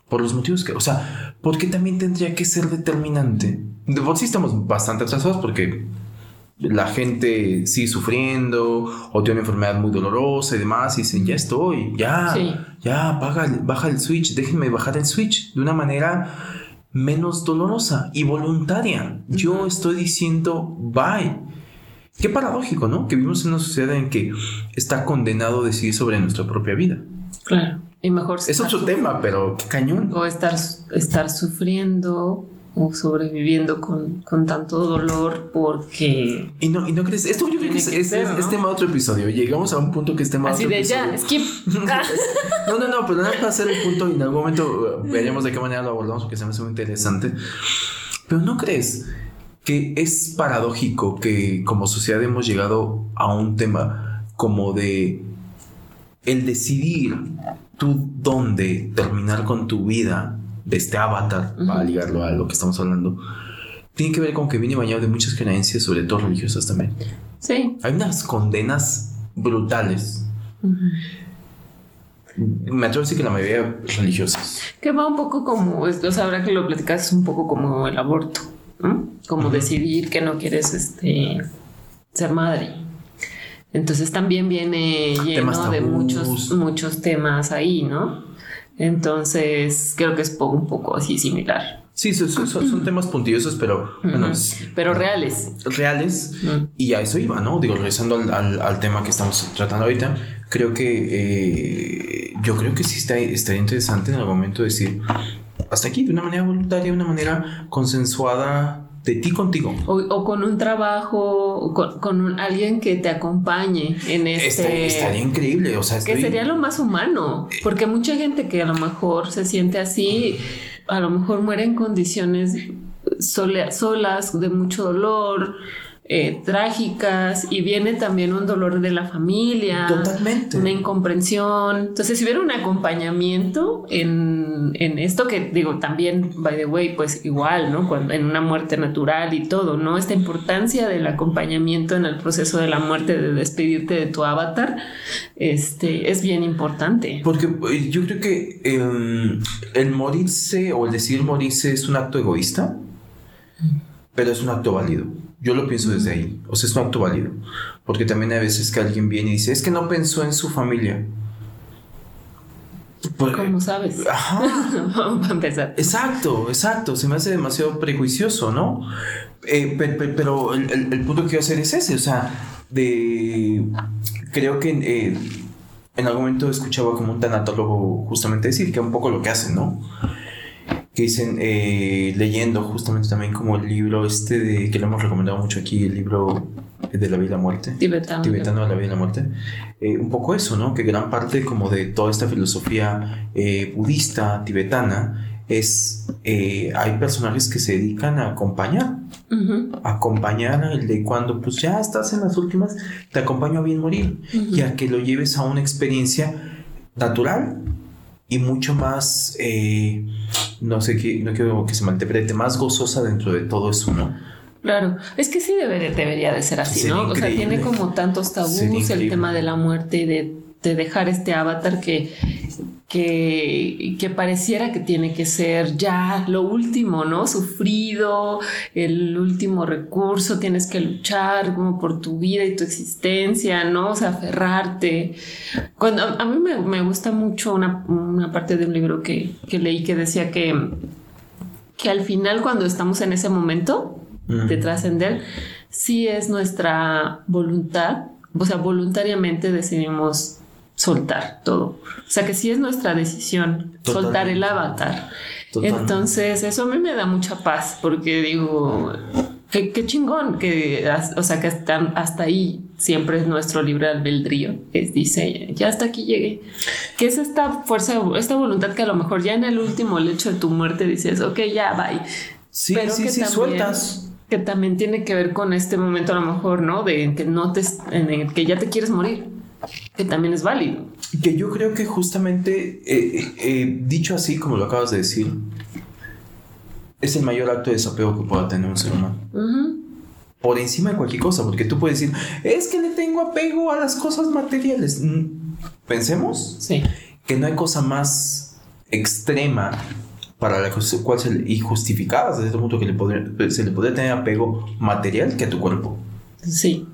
Por los motivos que, o sea, ¿por qué también tendría que ser determinante? De por sí estamos bastante atrasados porque la gente sigue sufriendo o tiene una enfermedad muy dolorosa y demás y dicen, ya estoy, ya, ya, baja, baja el switch, déjenme bajar el switch de una manera menos dolorosa y voluntaria. Yo estoy diciendo, bye. Qué paradójico, ¿no? Que vivimos en una sociedad en que está condenado a decidir sobre nuestra propia vida. Claro. Y mejor es otro tema, pero qué cañón. O estar, estar sufriendo o sobreviviendo con, con tanto dolor porque... Y no, y no crees, esto yo creo que, es, tema de otro episodio. Llegamos a un punto que es tema Así de ya, skip. no, no, no, pero nada para hacer el punto y en algún momento uh, veremos de qué manera lo abordamos porque se me hace muy interesante. Pero no crees que es paradójico que como sociedad hemos llegado a un tema como de el decidir tú dónde terminar con tu vida de este avatar, para ligarlo a lo que estamos hablando, tiene que ver con que viene bañado de muchas creencias, sobre todo religiosas también. Sí. Hay unas condenas brutales. Me atrevo a decir que la mayoría religiosas. Que va un poco como, o sea, ahora que lo platicas, es un poco como el aborto, Como decidir que no quieres este, ser madre. Entonces también viene lleno de muchos, muchos temas ahí, ¿no? Entonces creo que es un poco así similar. Sí, son, temas puntillosos, pero pero reales. Reales. Y a eso iba, ¿no? Digo, regresando al, tema que estamos tratando ahorita, creo que eh, yo creo que sí está, estaría interesante en algún momento decir hasta aquí de una manera voluntaria, de una manera consensuada de ti contigo. O, con un trabajo, con, alguien que te acompañe en este... estaría increíble, o sea, que sería lo más humano, porque mucha gente que a lo mejor se siente así, a lo mejor muere en condiciones solas, de mucho dolor, eh, trágicas y viene también un dolor de la familia. Totalmente. Una incomprensión. Entonces, si hubiera un acompañamiento en, en, esto que digo también, by the way, pues igual, ¿no? Cuando, en una muerte natural y todo, ¿no? Esta importancia del acompañamiento en el proceso de la muerte, de despedirte de tu avatar, este, es bien importante. Porque eh, yo creo que em, el morirse o el decir morirse es un acto egoísta, pero es un acto válido. Yo lo pienso desde ahí. O sea, es un acto válido. Porque también hay veces que alguien viene y dice, es que no pensó en su familia. ¿Cómo sabes? Ajá. Vamos a empezar. Exacto, exacto. Se me hace demasiado prejuicioso, ¿no? Eh, pero el, punto que quiero hacer es ese. O sea, de. Creo que eh, en algún momento escuchaba como un tanatólogo justamente decir que un poco lo que hacen, ¿no? Que dicen, eh, leyendo justamente también como el libro este de, que lo hemos recomendado mucho aquí, el libro de la vida y la muerte. Tibetano. Tibetano de la vida y la muerte. Eh, un poco eso, ¿no? Que gran parte como de toda esta filosofía eh, budista tibetana es, hay personajes que se dedican a acompañar, acompañar el de cuando pues ya estás en las últimas, te acompaño a bien morir y a que lo lleves a una experiencia natural y mucho más, no sé, qué, no quiero que se malinterprete, más gozosa dentro de todo eso, ¿no? Claro, es que sí debería, debería de ser así, ¿no? O sea, tiene como tantos tabús el tema de la muerte y de, de dejar este avatar que que, que, pareciera que tiene que ser ya lo último, ¿no? Sufrido, el último recurso, tienes que luchar como por tu vida y tu existencia, ¿no? O sea, aferrarte. Cuando, a, mí me, gusta mucho una, parte de un libro que, que, leí que decía que, que al final cuando estamos en ese momento de trascender, sí es nuestra voluntad, o sea, voluntariamente decidimos soltar todo. O sea que sí es nuestra decisión soltar el avatar. Entonces eso a mí me da mucha paz porque digo, qué, chingón que, o sea que hasta, hasta ahí siempre es nuestro libre albedrío. Es, dice, ya hasta aquí llegué. Que es esta fuerza, esta voluntad que a lo mejor ya en el último lecho de tu muerte dices, ok, ya, bye. Sí, Pero sí, que sí, sueltas. Que también tiene que ver con este momento a lo mejor, ¿no? De que no te, en el que ya te quieres morir que también es válido. Que yo creo que justamente, eh, eh, eh, dicho así como lo acabas de decir, es el mayor acto de desapego que pueda tener un ser humano. Por encima de cualquier cosa, porque tú puedes decir, es que le tengo apego a las cosas materiales. Mm, pensemos sí. que no hay cosa más extrema para la cual se, y justificada desde este punto que le se le podría tener apego material que a tu cuerpo. Sí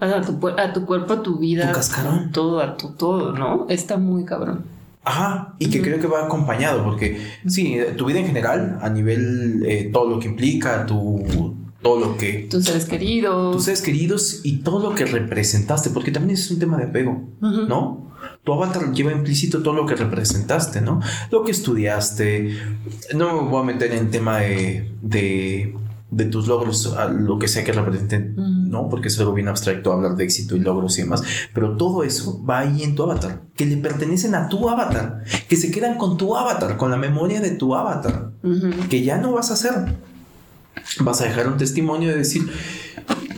a tu, a tu cuerpo, a tu vida. Tu cascarón. Todo, a tu todo, ¿no? Está muy cabrón. Ajá, y que creo que va acompañado, porque sí, tu vida en general, a nivel eh, todo lo que implica, tu, todo lo que... Tus seres queridos. Tus seres queridos y todo lo que representaste, porque también es un tema de apego, ¿no? Tu avatar lleva implícito todo lo que representaste, ¿no? Lo que estudiaste. No me voy a meter en tema de, de de tus logros, a lo que sea que representen, ¿no? Porque es algo bien abstracto hablar de éxito y logros y demás. Pero todo eso va ahí en tu avatar, que le pertenecen a tu avatar, que se quedan con tu avatar, con la memoria de tu avatar, que ya no vas a hacer. Vas a dejar un testimonio de decir,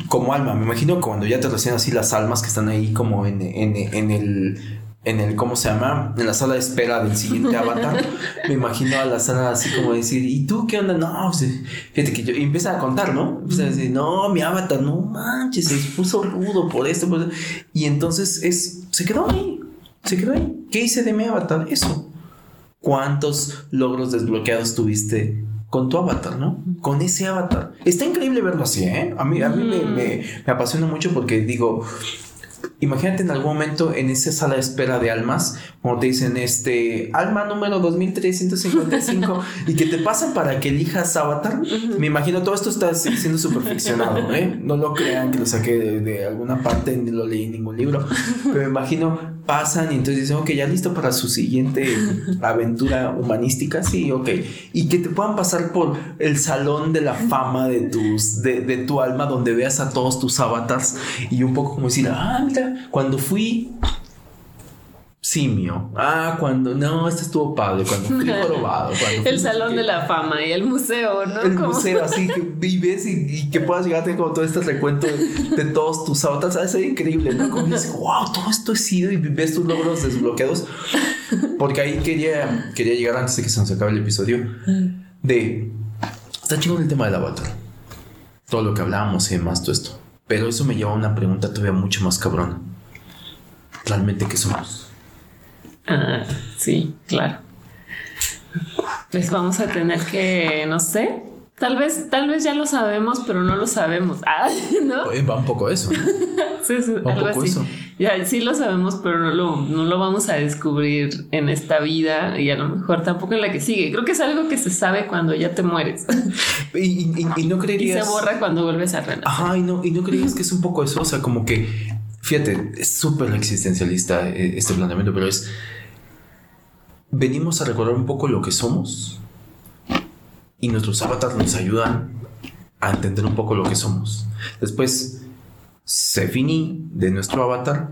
como alma, me imagino cuando ya te recién así las almas que están ahí como en, en el en el, ¿cómo se llama? En la sala de espera del siguiente avatar. me imagino a la sala así como decir, ¿y tú qué onda? No, fíjate que yo, y empieza a contar, ¿no? Empieza a decir, no, mi avatar, no manches, se puso rudo por esto, por Y entonces es, se quedó ahí, se quedó ahí. ¿Qué hice de mi avatar? Eso. ¿Cuántos logros desbloqueados tuviste con tu avatar, ¿no? Con ese avatar. Está increíble verlo así, ¿eh? A mí, a mí me, me, me apasiona mucho porque digo, Imagínate en algún momento en esa sala de espera de almas, como te dicen, este, alma número 2355, y que te pasan para que elijas avatar. Me imagino todo esto está siendo súper ficcionado, ¿eh? No lo crean que lo saqué de, alguna parte, ni lo leí en ningún libro, pero me imagino pasan y entonces dicen, ok, ya listo para su siguiente aventura humanística, sí, ok. Y que te puedan pasar por el salón de la fama de tus, de, de tu alma, donde veas a todos tus avatars y un poco como decir, ah, mira, cuando fui simio. Ah, cuando no, este estuvo padre, cuando fui probado. el salón de la fama y el museo, ¿no? El museo, así que vives y, que puedas llegar a tener como todo este recuento de, todos tus. ¿Sabes? Es increíble, ¿no? Como dices, wow, todo esto he sido y ves tus logros desbloqueados. Porque ahí quería, quería llegar antes de que se nos acabe el episodio. De está chingón el tema del avatar. Todo lo que hablábamos y demás, todo esto. Pero eso me lleva a una pregunta todavía mucho más cabrona. ¿Realmente qué somos? Ah, sí, claro. Pues vamos a tener que, no sé, Tal vez, tal vez ya lo sabemos, pero no lo sabemos. Ah, ¿no? Va un poco eso. sí, sí, algo así. Ya, sí lo sabemos, pero no lo, no lo vamos a descubrir en esta vida y a lo mejor tampoco en la que sigue. Creo que es algo que se sabe cuando ya te mueres. y, no creerías. Y se borra cuando vuelves a renacer. Ajá, y no, y no creías que es un poco eso. O sea, como que, fíjate, es súper existencialista eh, este planteamiento, pero es venimos a recordar un poco lo que somos y nuestros avatars nos ayudan a entender un poco lo que somos. Después se finí de nuestro avatar.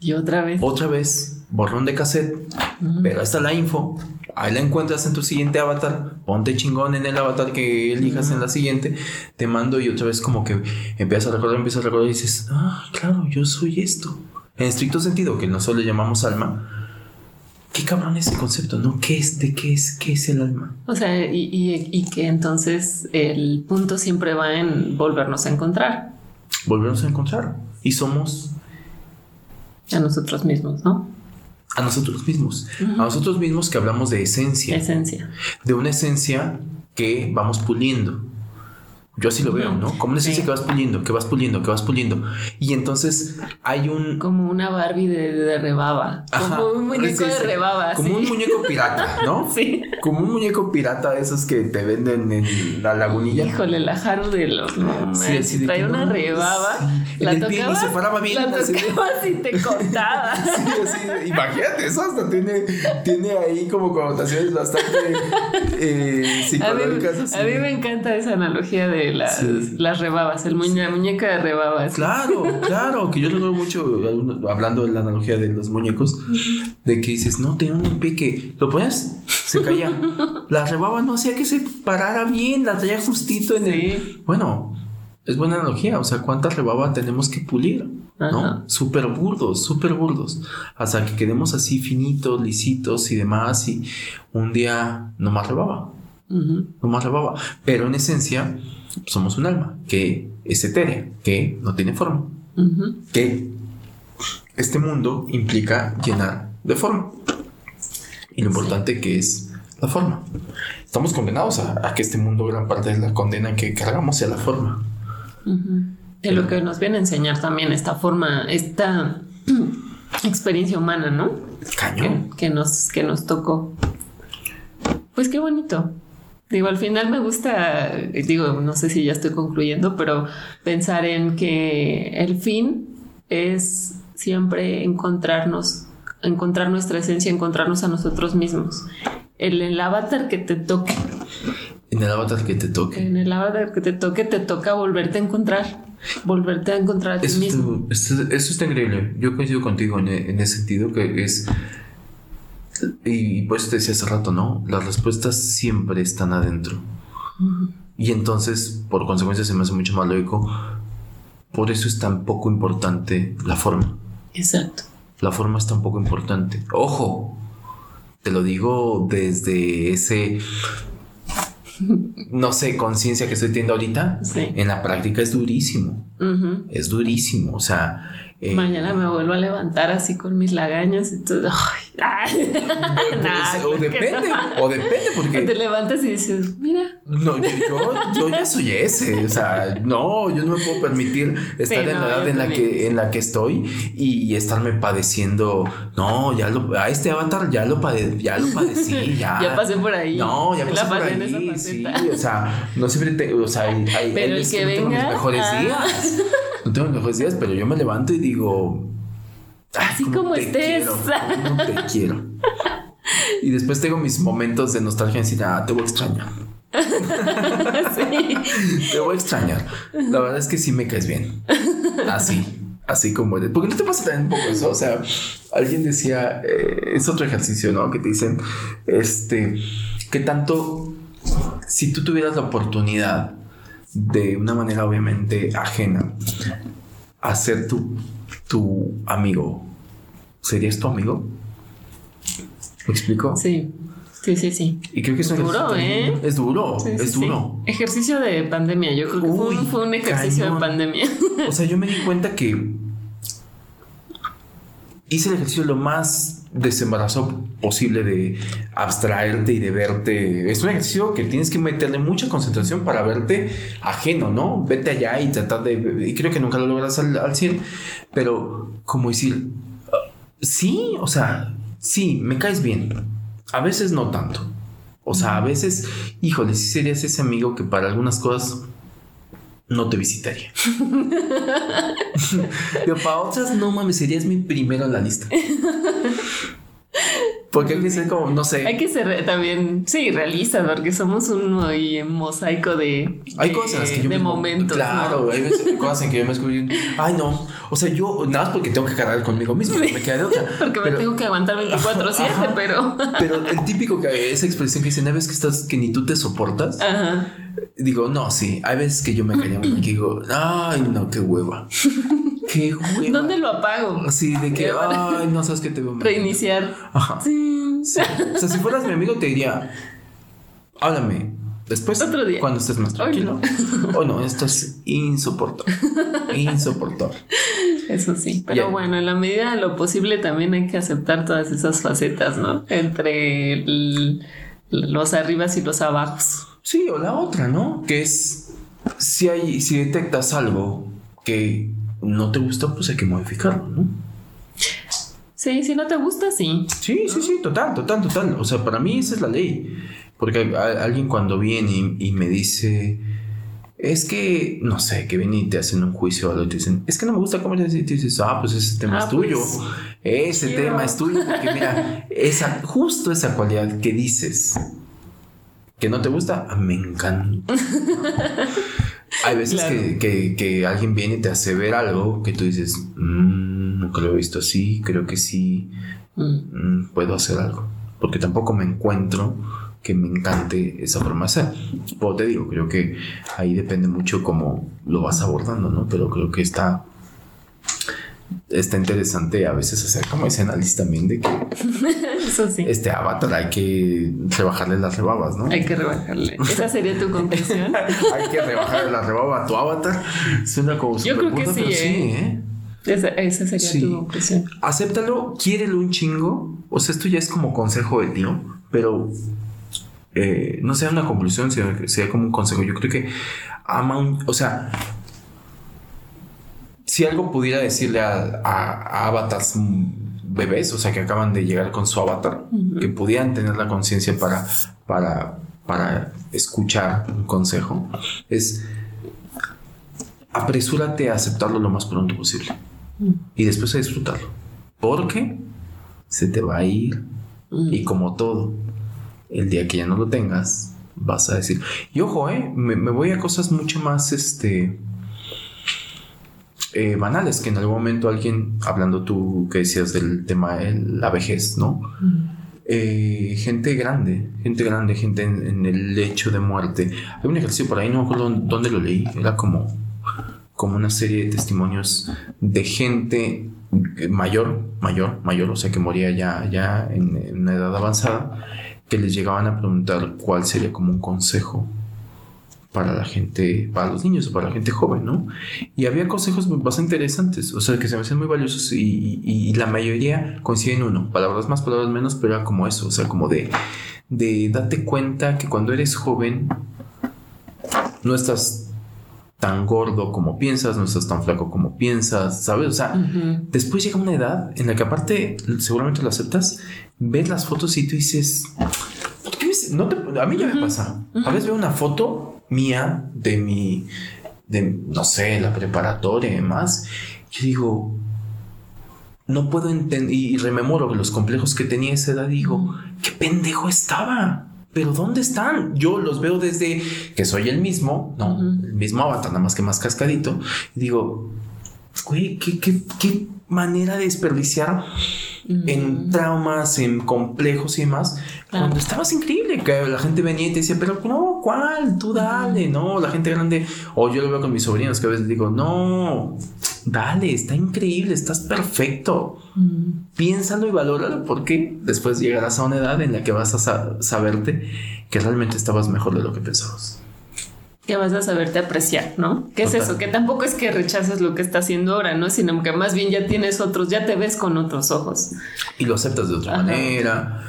Y otra vez. Otra vez, borrón de cassette. Pero ahí está la info. Ahí la encuentras en tu siguiente avatar. Ponte chingón en el avatar que elijas en la siguiente. Te mando y otra vez como que empiezas a recordar, empiezas a recordar y dices, ah, claro, yo soy esto. En estricto sentido, que nosotros le llamamos alma qué cabrón ese concepto, ¿no? ¿Qué es, de qué es, qué es el alma? O sea, y, y, que entonces el punto siempre va en volvernos a encontrar. Volvernos a encontrar. Y somos... A nosotros mismos, ¿no? A nosotros mismos. A nosotros mismos que hablamos de esencia. Esencia. De una esencia que vamos puliendo. Yo así lo veo, ¿no? Como una esencia que vas puliendo, que vas puliendo, que vas puliendo. Y entonces hay un... Como una Barbie de, de rebaba. como un muñeco de rebaba. Como un muñeco pirata, ¿no? sí. Como un muñeco pirata de esos que te venden en la lagunilla. Híjole, la Haru de los... No, sí, Trae una rebaba. La tocabas, y se paraba bien. La tocabas y te cortaba. sí. Imagínate, eso hasta tiene, tiene ahí como connotaciones bastante eh, psicológicas. A mí, a mí me encanta esa analogía de las, rebabas, el muñeca de rebabas. Claro, claro, que yo lo veo mucho hablando de la analogía de los muñecos, de que dices, no, tenía un pie que lo pones, se caía. La rebaba no hacía que se parara bien, la traía justito en el. Bueno, es buena analogía, o sea, ¿cuántas rebabas tenemos que pulir? ¿no? Súper burdos, súper burdos. Hasta que quedemos así finitos, lisitos y demás. Y un día no más rebaba. No más rebaba. Pero en esencia, somos un alma que es etérea, que no tiene forma, que este mundo implica llenar de forma. Y lo importante que es la forma. Estamos condenados a, que este mundo, gran parte de la condena que cargamos sea la forma. De lo que nos viene a enseñar también esta forma, esta experiencia humana, ¿no? Cañón. que, nos, que nos tocó. Pues qué bonito. Digo, al final me gusta, digo, no sé si ya estoy concluyendo, pero pensar en que el fin es siempre encontrarnos, encontrar nuestra esencia, encontrarnos a nosotros mismos. El, el avatar que te toque. En el avatar que te toque. En el avatar que te toque, te toca volverte a encontrar. Volverte a encontrar a ti mismo. eso está increíble. Yo coincido contigo en, en ese sentido que es y pues te decía hace rato, ¿no? Las respuestas siempre están adentro. Y entonces, por consecuencia, se me hace mucho más lógico. Por eso es tan poco importante la forma. Exacto. La forma es tan poco importante. Ojo, te lo digo desde ese, no sé, conciencia que estoy teniendo ahorita. En la práctica es durísimo. Es durísimo. O sea, eh, Mañana me vuelvo a levantar así con mis lagañas y todo. Ay, o depende, o depende, porque. Te levantas y dices, mira. No, yo, ya soy ese. O sea, no, yo no me puedo permitir estar en la edad en la, que, en la que estoy y, estarme padeciendo. No, ya lo, a este avatar ya lo, ya lo padecí, ya. ya pasé por ahí. No, ya pasé, por ahí. Sí, o sea, no siempre te, o sea, hay, hay, Pero el que, que venga, mejores días no tengo mejores días, pero yo me levanto y digo, Así como estés. no te quiero. Y después tengo mis momentos de nostalgia y ah, te voy a extrañar. sí. Te voy a extrañar. La verdad es que sí me caes bien. Así, así como eres. Porque no te pasa también un poco eso. O sea, alguien decía, eh, es otro ejercicio, ¿no? Que te dicen, este, que tanto, si tú tuvieras la oportunidad de una manera obviamente ajena, hacer tu, tu amigo, ¿serías tu amigo? ¿Me explico? Sí. Sí, sí, sí. Y creo que es duro, ¿eh? Es duro, es duro. Ejercicio de pandemia, yo creo que fue, un ejercicio de pandemia. O sea, yo me di cuenta que hice el ejercicio lo más desembarazo posible de abstraerte y de verte. Es un ejercicio que tienes que meterle mucha concentración para verte ajeno, ¿no? Vete allá y tratar de... Y creo que nunca lo logras al, al 100, pero como decir, sí, o sea, sí, me caes bien a veces no tanto. O sea, a veces, híjole, si serías ese amigo que para algunas cosas no te visitaría. Pero para otras, no mames, serías mi primero en la lista. Porque hay que ser como, no sé. Hay que ser también, sí, realista, porque somos un mosaico de. Hay cosas que yo. De momentos. Claro, hay veces, cosas en que yo me descubrí. Ay, no. O sea, yo, nada más porque tengo que cargar conmigo mismo, me queda de otra. porque me tengo que aguantar 24-7, pero. pero el típico que esa expresión que dicen, hay veces que estás, que ni tú te soportas. Ajá. Digo, no, sí. Hay veces que yo me caía y digo, ay, no, qué hueva. Qué hueva. ¿Dónde lo apago? Sí, de que, ay, no sabes que te veo. Reiniciar. Ajá. Sí. O sea, si fueras mi amigo, te diría, háblame. Después, Otro día. cuando estés más tranquilo. O no, esto es insoportable. insoportable. Eso sí. Pero bueno, en la medida de lo posible también hay que aceptar todas esas facetas, ¿no? Entre los arribas y los abajos. Sí, o la otra, ¿no? Que es si hay, si detectas algo que no te gusta, pues hay que modificarlo, ¿no? Sí, si no te gusta, sí. Sí, sí, sí, total, total, total. O sea, para mí esa es la ley. Porque alguien cuando viene y, me dice, es que, no sé, que viene y te hacen un juicio o y te dicen, es que no me gusta cómo le y te dices, ah, pues ese tema es ah, tuyo. Pues, ese tema es tuyo. Porque mira, esa, justo esa cualidad que dices que no te gusta, me encanta. Hay veces que, alguien viene y te hace ver algo que tú dices, mmm, nunca lo he visto así, creo que sí mm. Mm, puedo hacer algo. Porque tampoco me encuentro que me encante esa forma de ser. Pero te digo, creo que ahí depende mucho cómo lo vas abordando, ¿no? Pero creo que está está interesante a veces hacer como ese análisis también de que Eso sí. este avatar hay que rebajarle las rebabas, ¿no? Hay que rebajarle. Esa sería tu conclusión. hay que rebajarle la rebaba a tu avatar. Suena como Yo creo que sí, ¿eh? ¿eh? Esa, sería tu conclusión. Acéptalo, quiérelo un chingo. O sea, esto ya es como consejo de tío, pero eh, no sea una conclusión, sino sea como un consejo. Yo creo que ama un, o sea, si algo pudiera decirle a, a, avatars bebés, o sea, que acaban de llegar con su avatar, que pudieran tener la conciencia para, para, para escuchar un consejo, es apresúrate a aceptarlo lo más pronto posible y después a disfrutarlo. Porque se te va a ir. Y como todo, el día que ya no lo tengas, vas a decir, y ojo, eh, me, me voy a cosas mucho más, este, eh, banales, que en algún momento alguien, hablando tú que decías del tema de la vejez, ¿no? Eh, gente grande, gente grande, gente en, el lecho de muerte. Hay un ejercicio por ahí, no me acuerdo dónde lo leí, era como, como una serie de testimonios de gente mayor, mayor, mayor, o sea que moría ya, ya en, en una edad avanzada, que les llegaban a preguntar cuál sería como un consejo para la gente, para los niños o para la gente joven, ¿no? Y había consejos bastante interesantes, o sea, que se me hacían muy valiosos y, la mayoría coinciden en uno, palabras más, palabras menos, pero era como eso, o sea, como de, de date cuenta que cuando eres joven no estás tan gordo como piensas, no estás tan flaco como piensas, ¿sabes? O sea, después llega una edad en la que aparte seguramente lo aceptas, ves las fotos y tú dices, no a mí ya me pasa, a veces veo una foto mía de mi, de, no sé, la preparatoria y demás, yo digo, no puedo entender, y rememoro los complejos que tenía esa edad, digo, qué pendejo estaba. Pero ¿dónde están? Yo los veo desde que soy el mismo, ¿no? El mismo avatar, nada más que más cascadito. Y digo, güey, ¿qué, qué, qué manera de desperdiciar en traumas, en complejos y demás. Cuando estabas increíble, que la gente venía y te decía, pero no, ¿cuál? Tú dale, no, la gente grande. O yo lo veo con mis sobrinos que a veces digo, no, dale, está increíble, estás perfecto. Piénsalo y valóralo porque después llegarás a una edad en la que vas a saberte que realmente estabas mejor de lo que pensabas que vas a saberte apreciar, ¿no? ¿Qué es eso? Que tampoco es que rechaces lo que está haciendo ahora, ¿no? Sino que más bien ya tienes otros, ya te ves con otros ojos. Y lo aceptas de otra manera.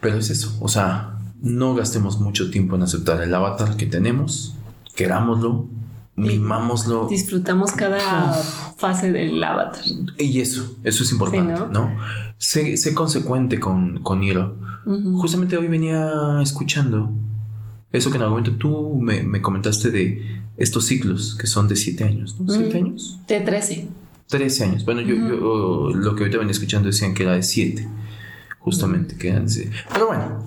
Pero es eso, o sea, no gastemos mucho tiempo en aceptar el avatar que tenemos, querámoslo, mimámoslo. Disfrutamos cada fase del avatar. Y eso, eso es importante, ¿no? Sé, consecuente con, con Hiro. Justamente hoy venía escuchando eso que en algún momento tú me, comentaste de estos ciclos que son de siete años, ¿no? ¿Siete años? De trece. Trece años. Bueno, yo, lo que ahorita venía escuchando decían que era de siete, justamente, que eran de Pero bueno,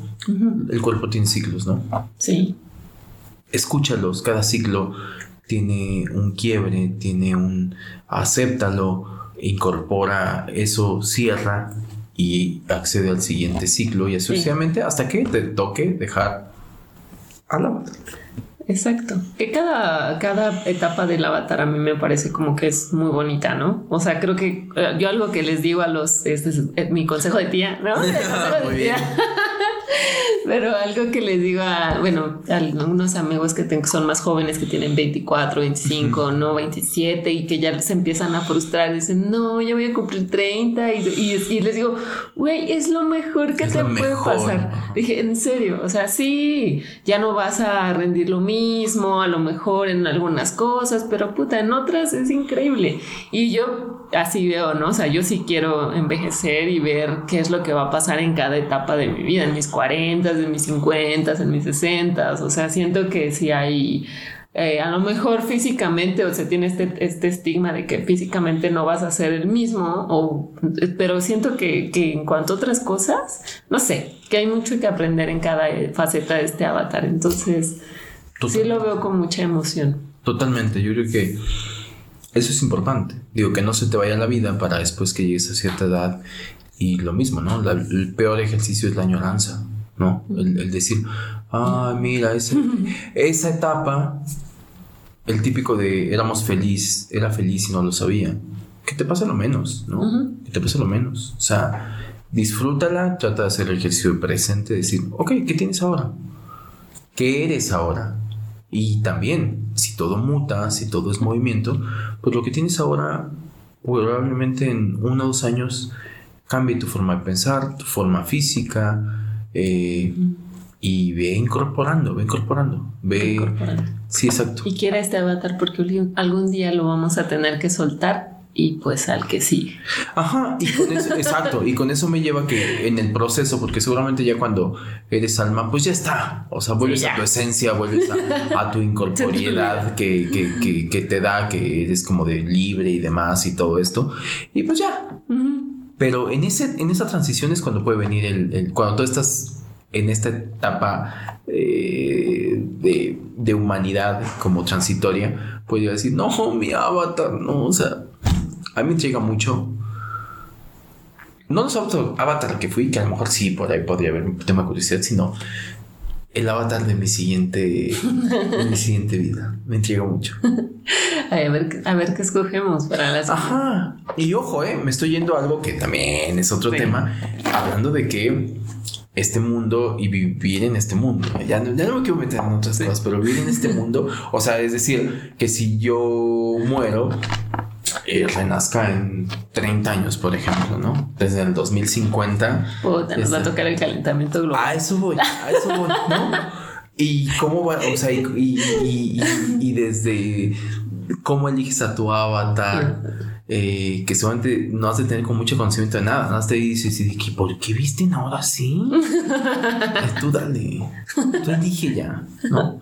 el cuerpo tiene ciclos, ¿no? Sí. Escúchalos, cada ciclo tiene un quiebre, tiene un acéptalo, incorpora eso, cierra y accede al siguiente ciclo y asociadamente hasta que te toque dejar al avatar. Exacto. Que cada, cada etapa del avatar a mí me parece como que es muy bonita, ¿no? O sea, creo que eh, yo algo que les digo a los, este es eh, mi consejo de tía, ¿no? muy bien. Pero algo que les digo a, bueno, a algunos amigos que tengo, son más jóvenes que tienen 24, 25, no 27 y que ya se empiezan a frustrar, dicen, no, ya voy a cumplir 30 y, y, les digo, güey, es lo mejor que te puede pasar. Dije, en serio, o sea, sí, ya no vas a rendir lo mismo, a lo mejor en algunas cosas, pero puta, en otras es increíble. Y yo así veo, ¿no? O sea, yo sí quiero envejecer y ver qué es lo que va a pasar en cada etapa de mi vida, en mis 40, de mis 50, en mis 60, o sea, siento que si hay, eh, a lo mejor físicamente, o sea, tiene este, este estigma de que físicamente no vas a ser el mismo, o, pero siento que, que en cuanto a otras cosas, no sé, que hay mucho que aprender en cada faceta de este avatar, entonces sí lo veo con mucha emoción. Totalmente, yo creo que eso es importante. Digo, que no se te vaya la vida para después que llegues a cierta edad. Y lo mismo, ¿no? el peor ejercicio es la añoranza. ¿no? El, decir, ah, mira, esa etapa, el típico de éramos feliz, era feliz y no lo sabía. Que te pasa lo menos, ¿no? Que te pasa lo menos. O sea, disfrútala, trata de hacer el ejercicio presente, decir, ok, ¿qué tienes ahora? ¿Qué eres ahora? Y también, si todo muta, si todo es movimiento, pues lo que tienes ahora, probablemente en uno o dos años, cambie tu forma de pensar, tu forma física, eh, y ve incorporando, ve incorporando, ve... Incorporando. Sí, exacto. Y quiera este avatar porque algún día lo vamos a tener que soltar y pues al que sí. Ajá, y con eso, exacto, y con eso me lleva que en el proceso, porque seguramente ya cuando eres alma, pues ya está, o sea, vuelves a tu esencia, vuelves a, tu incorporeidad que, que, que, te da, que eres como de libre y demás y todo esto, y pues ya. Pero en, ese, en esa transición es cuando puede venir el, cuando tú estás en esta etapa eh, de, de, humanidad como transitoria, puede decir, no, mi avatar, no, o sea, a mí me intriga mucho. No los avatar que fui, que a lo mejor sí, por ahí podría haber un tema de curiosidad, sino el avatar de mi siguiente, de mi siguiente vida. Me intriga mucho. a, ver, a ver qué escogemos para las. Ajá. Y ojo, eh, me estoy yendo a algo que también es otro tema, hablando de que este mundo y vivir en este mundo. Ya no, ya no me quiero meter en otras cosas, pero vivir en este mundo, o sea, es decir, que si yo muero, eh, renazca en 30 años, por ejemplo, ¿no? Desde el 2050. Puta, nos va a tocar el calentamiento global. A eso voy, a eso voy, ¿no? Y cómo va, o sea, y, y, y, desde cómo eliges a tu avatar, eh, que seguramente no has de tener con mucho conocimiento de nada, nada más te dices, ¿por qué visten ahora sí? tú dale, tú elige ya, ¿no?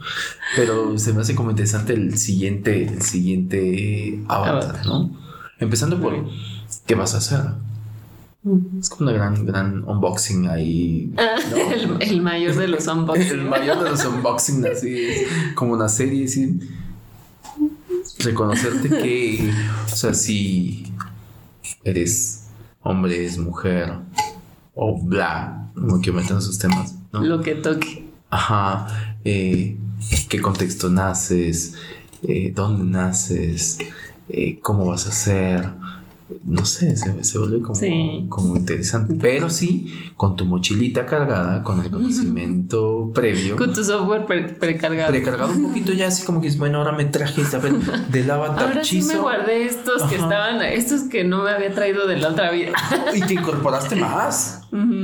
Pero se me hace como interesante el siguiente, el siguiente avatar, ¿no? Empezando por ¿qué vas a hacer? Es como una gran, gran unboxing ahí. Ah, el, mayor de los unboxings. el mayor de los unboxings, así como una serie, así. Reconocerte que, o sea, si eres hombre, es mujer, o bla, como que metan esos temas. Lo que toque. Ajá. Eh, ¿Qué contexto naces? Eh, ¿Dónde naces? Eh, ¿Cómo vas a ser? No sé, se, vuelve como, interesante. Pero sí, con tu mochilita cargada, con el conocimiento previo. Con tu software precargado. Precargado un poquito ya, así como que es bueno, ahora me traje esta del avatar Ahora sí me guardé estos que estaban, estos que no me había traído de la otra vida. y que incorporaste más.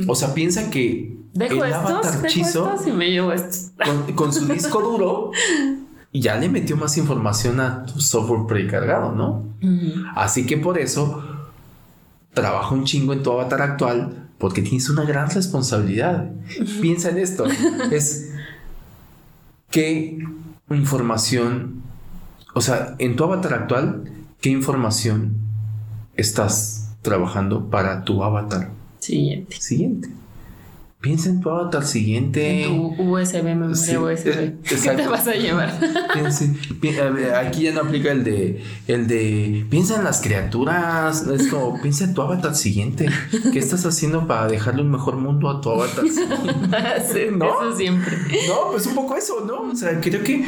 O sea, piensa que dejo el avatar estos y me llevo estos. con su disco duro y ya le metió más información a tu software precargado, ¿no? Así que por eso trabaja un chingo en tu avatar actual porque tienes una gran responsabilidad. Piensa en esto, es qué información, o sea, en tu avatar actual, qué información estás trabajando para tu avatar siguiente. Siguiente. Piensa en tu avatar siguiente. En tu USB, memoria USB. Eh, ¿Qué te vas a llevar? aquí ya no aplica el de el de piensa en las criaturas. Es como piensa en tu avatar siguiente. ¿Qué estás haciendo para dejarle un mejor mundo a tu avatar? ¿No? Eso siempre. No, pues un poco eso, ¿no? O sea, creo que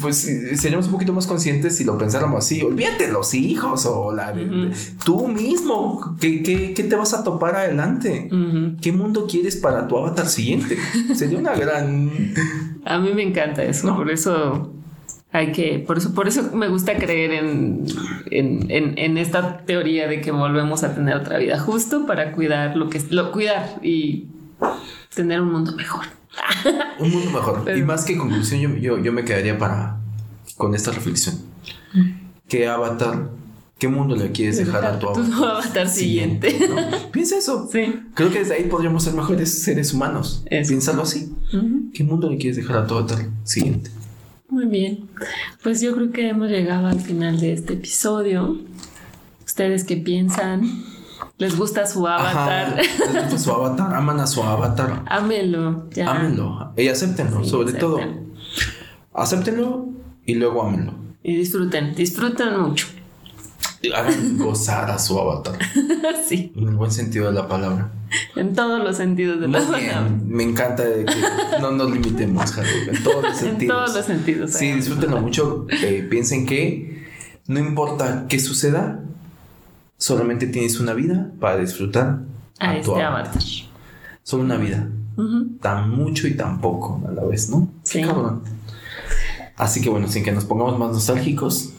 pues seríamos un poquito más conscientes si lo pensáramos así. Olvídate los hijos o la tú mismo. ¿Qué, ¿Qué, te vas a topar adelante? ¿Qué mundo quieres para tu avatar siguiente? Sería una gran. A mí me encanta eso. Por eso hay que. Por eso, por eso me gusta creer en, en, en, esta teoría de que volvemos a tener otra vida justo para cuidar lo que lo cuidar y tener un mundo mejor. Un mundo mejor. Y más que conclusión, yo, yo, me quedaría para con esta reflexión. ¿Qué avatar, qué mundo le quieres dejar a tu avatar, siguiente? Piensa eso. Sí. Creo que desde ahí podríamos ser mejores seres humanos. Piénsalo así. ¿Qué mundo le quieres dejar a tu avatar siguiente? Muy bien. Pues yo creo que hemos llegado al final de este episodio. ¿Ustedes qué piensan? Les gusta su avatar. les gusta su avatar, aman a su avatar. Ámenlo. Ya. Ámenlo. Y acéptenlo, sobre todo. Acéptenlo y luego ámenlo. Y disfruten, disfruten mucho. Hagan gozar a su avatar. sí. En el buen sentido de la palabra. En todos los sentidos de la palabra. Me encanta que no nos limitemos, En todos los sentidos. En todos los sentidos. Sí, disfrútenlo mucho. Eh, piensen que no importa qué suceda, solamente tienes una vida para disfrutar a, este avatar. Solo una vida. Tan mucho y tan poco a la vez, ¿no? Sí. Así que bueno, sin que nos pongamos más nostálgicos.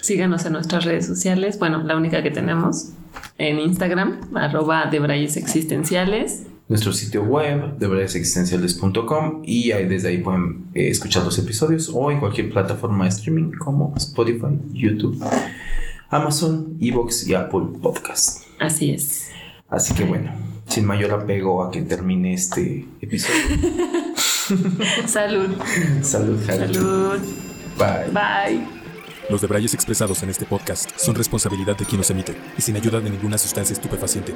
Síganos en nuestras redes sociales. Bueno, la única que tenemos en Instagram, arroba de existenciales. Nuestro sitio web, debrayesexistenciales.com y ahí, desde ahí pueden eh, escuchar los episodios o en cualquier plataforma de streaming como Spotify, YouTube. Amazon, Evox y Apple Podcast. Así es. Así que bueno, sin mayor apego a que termine este episodio. Salud. Salud, Salud. Bye. Bye. Los debrayes expresados en este podcast son responsabilidad de quien los emite y sin ayuda de ninguna sustancia estupefaciente.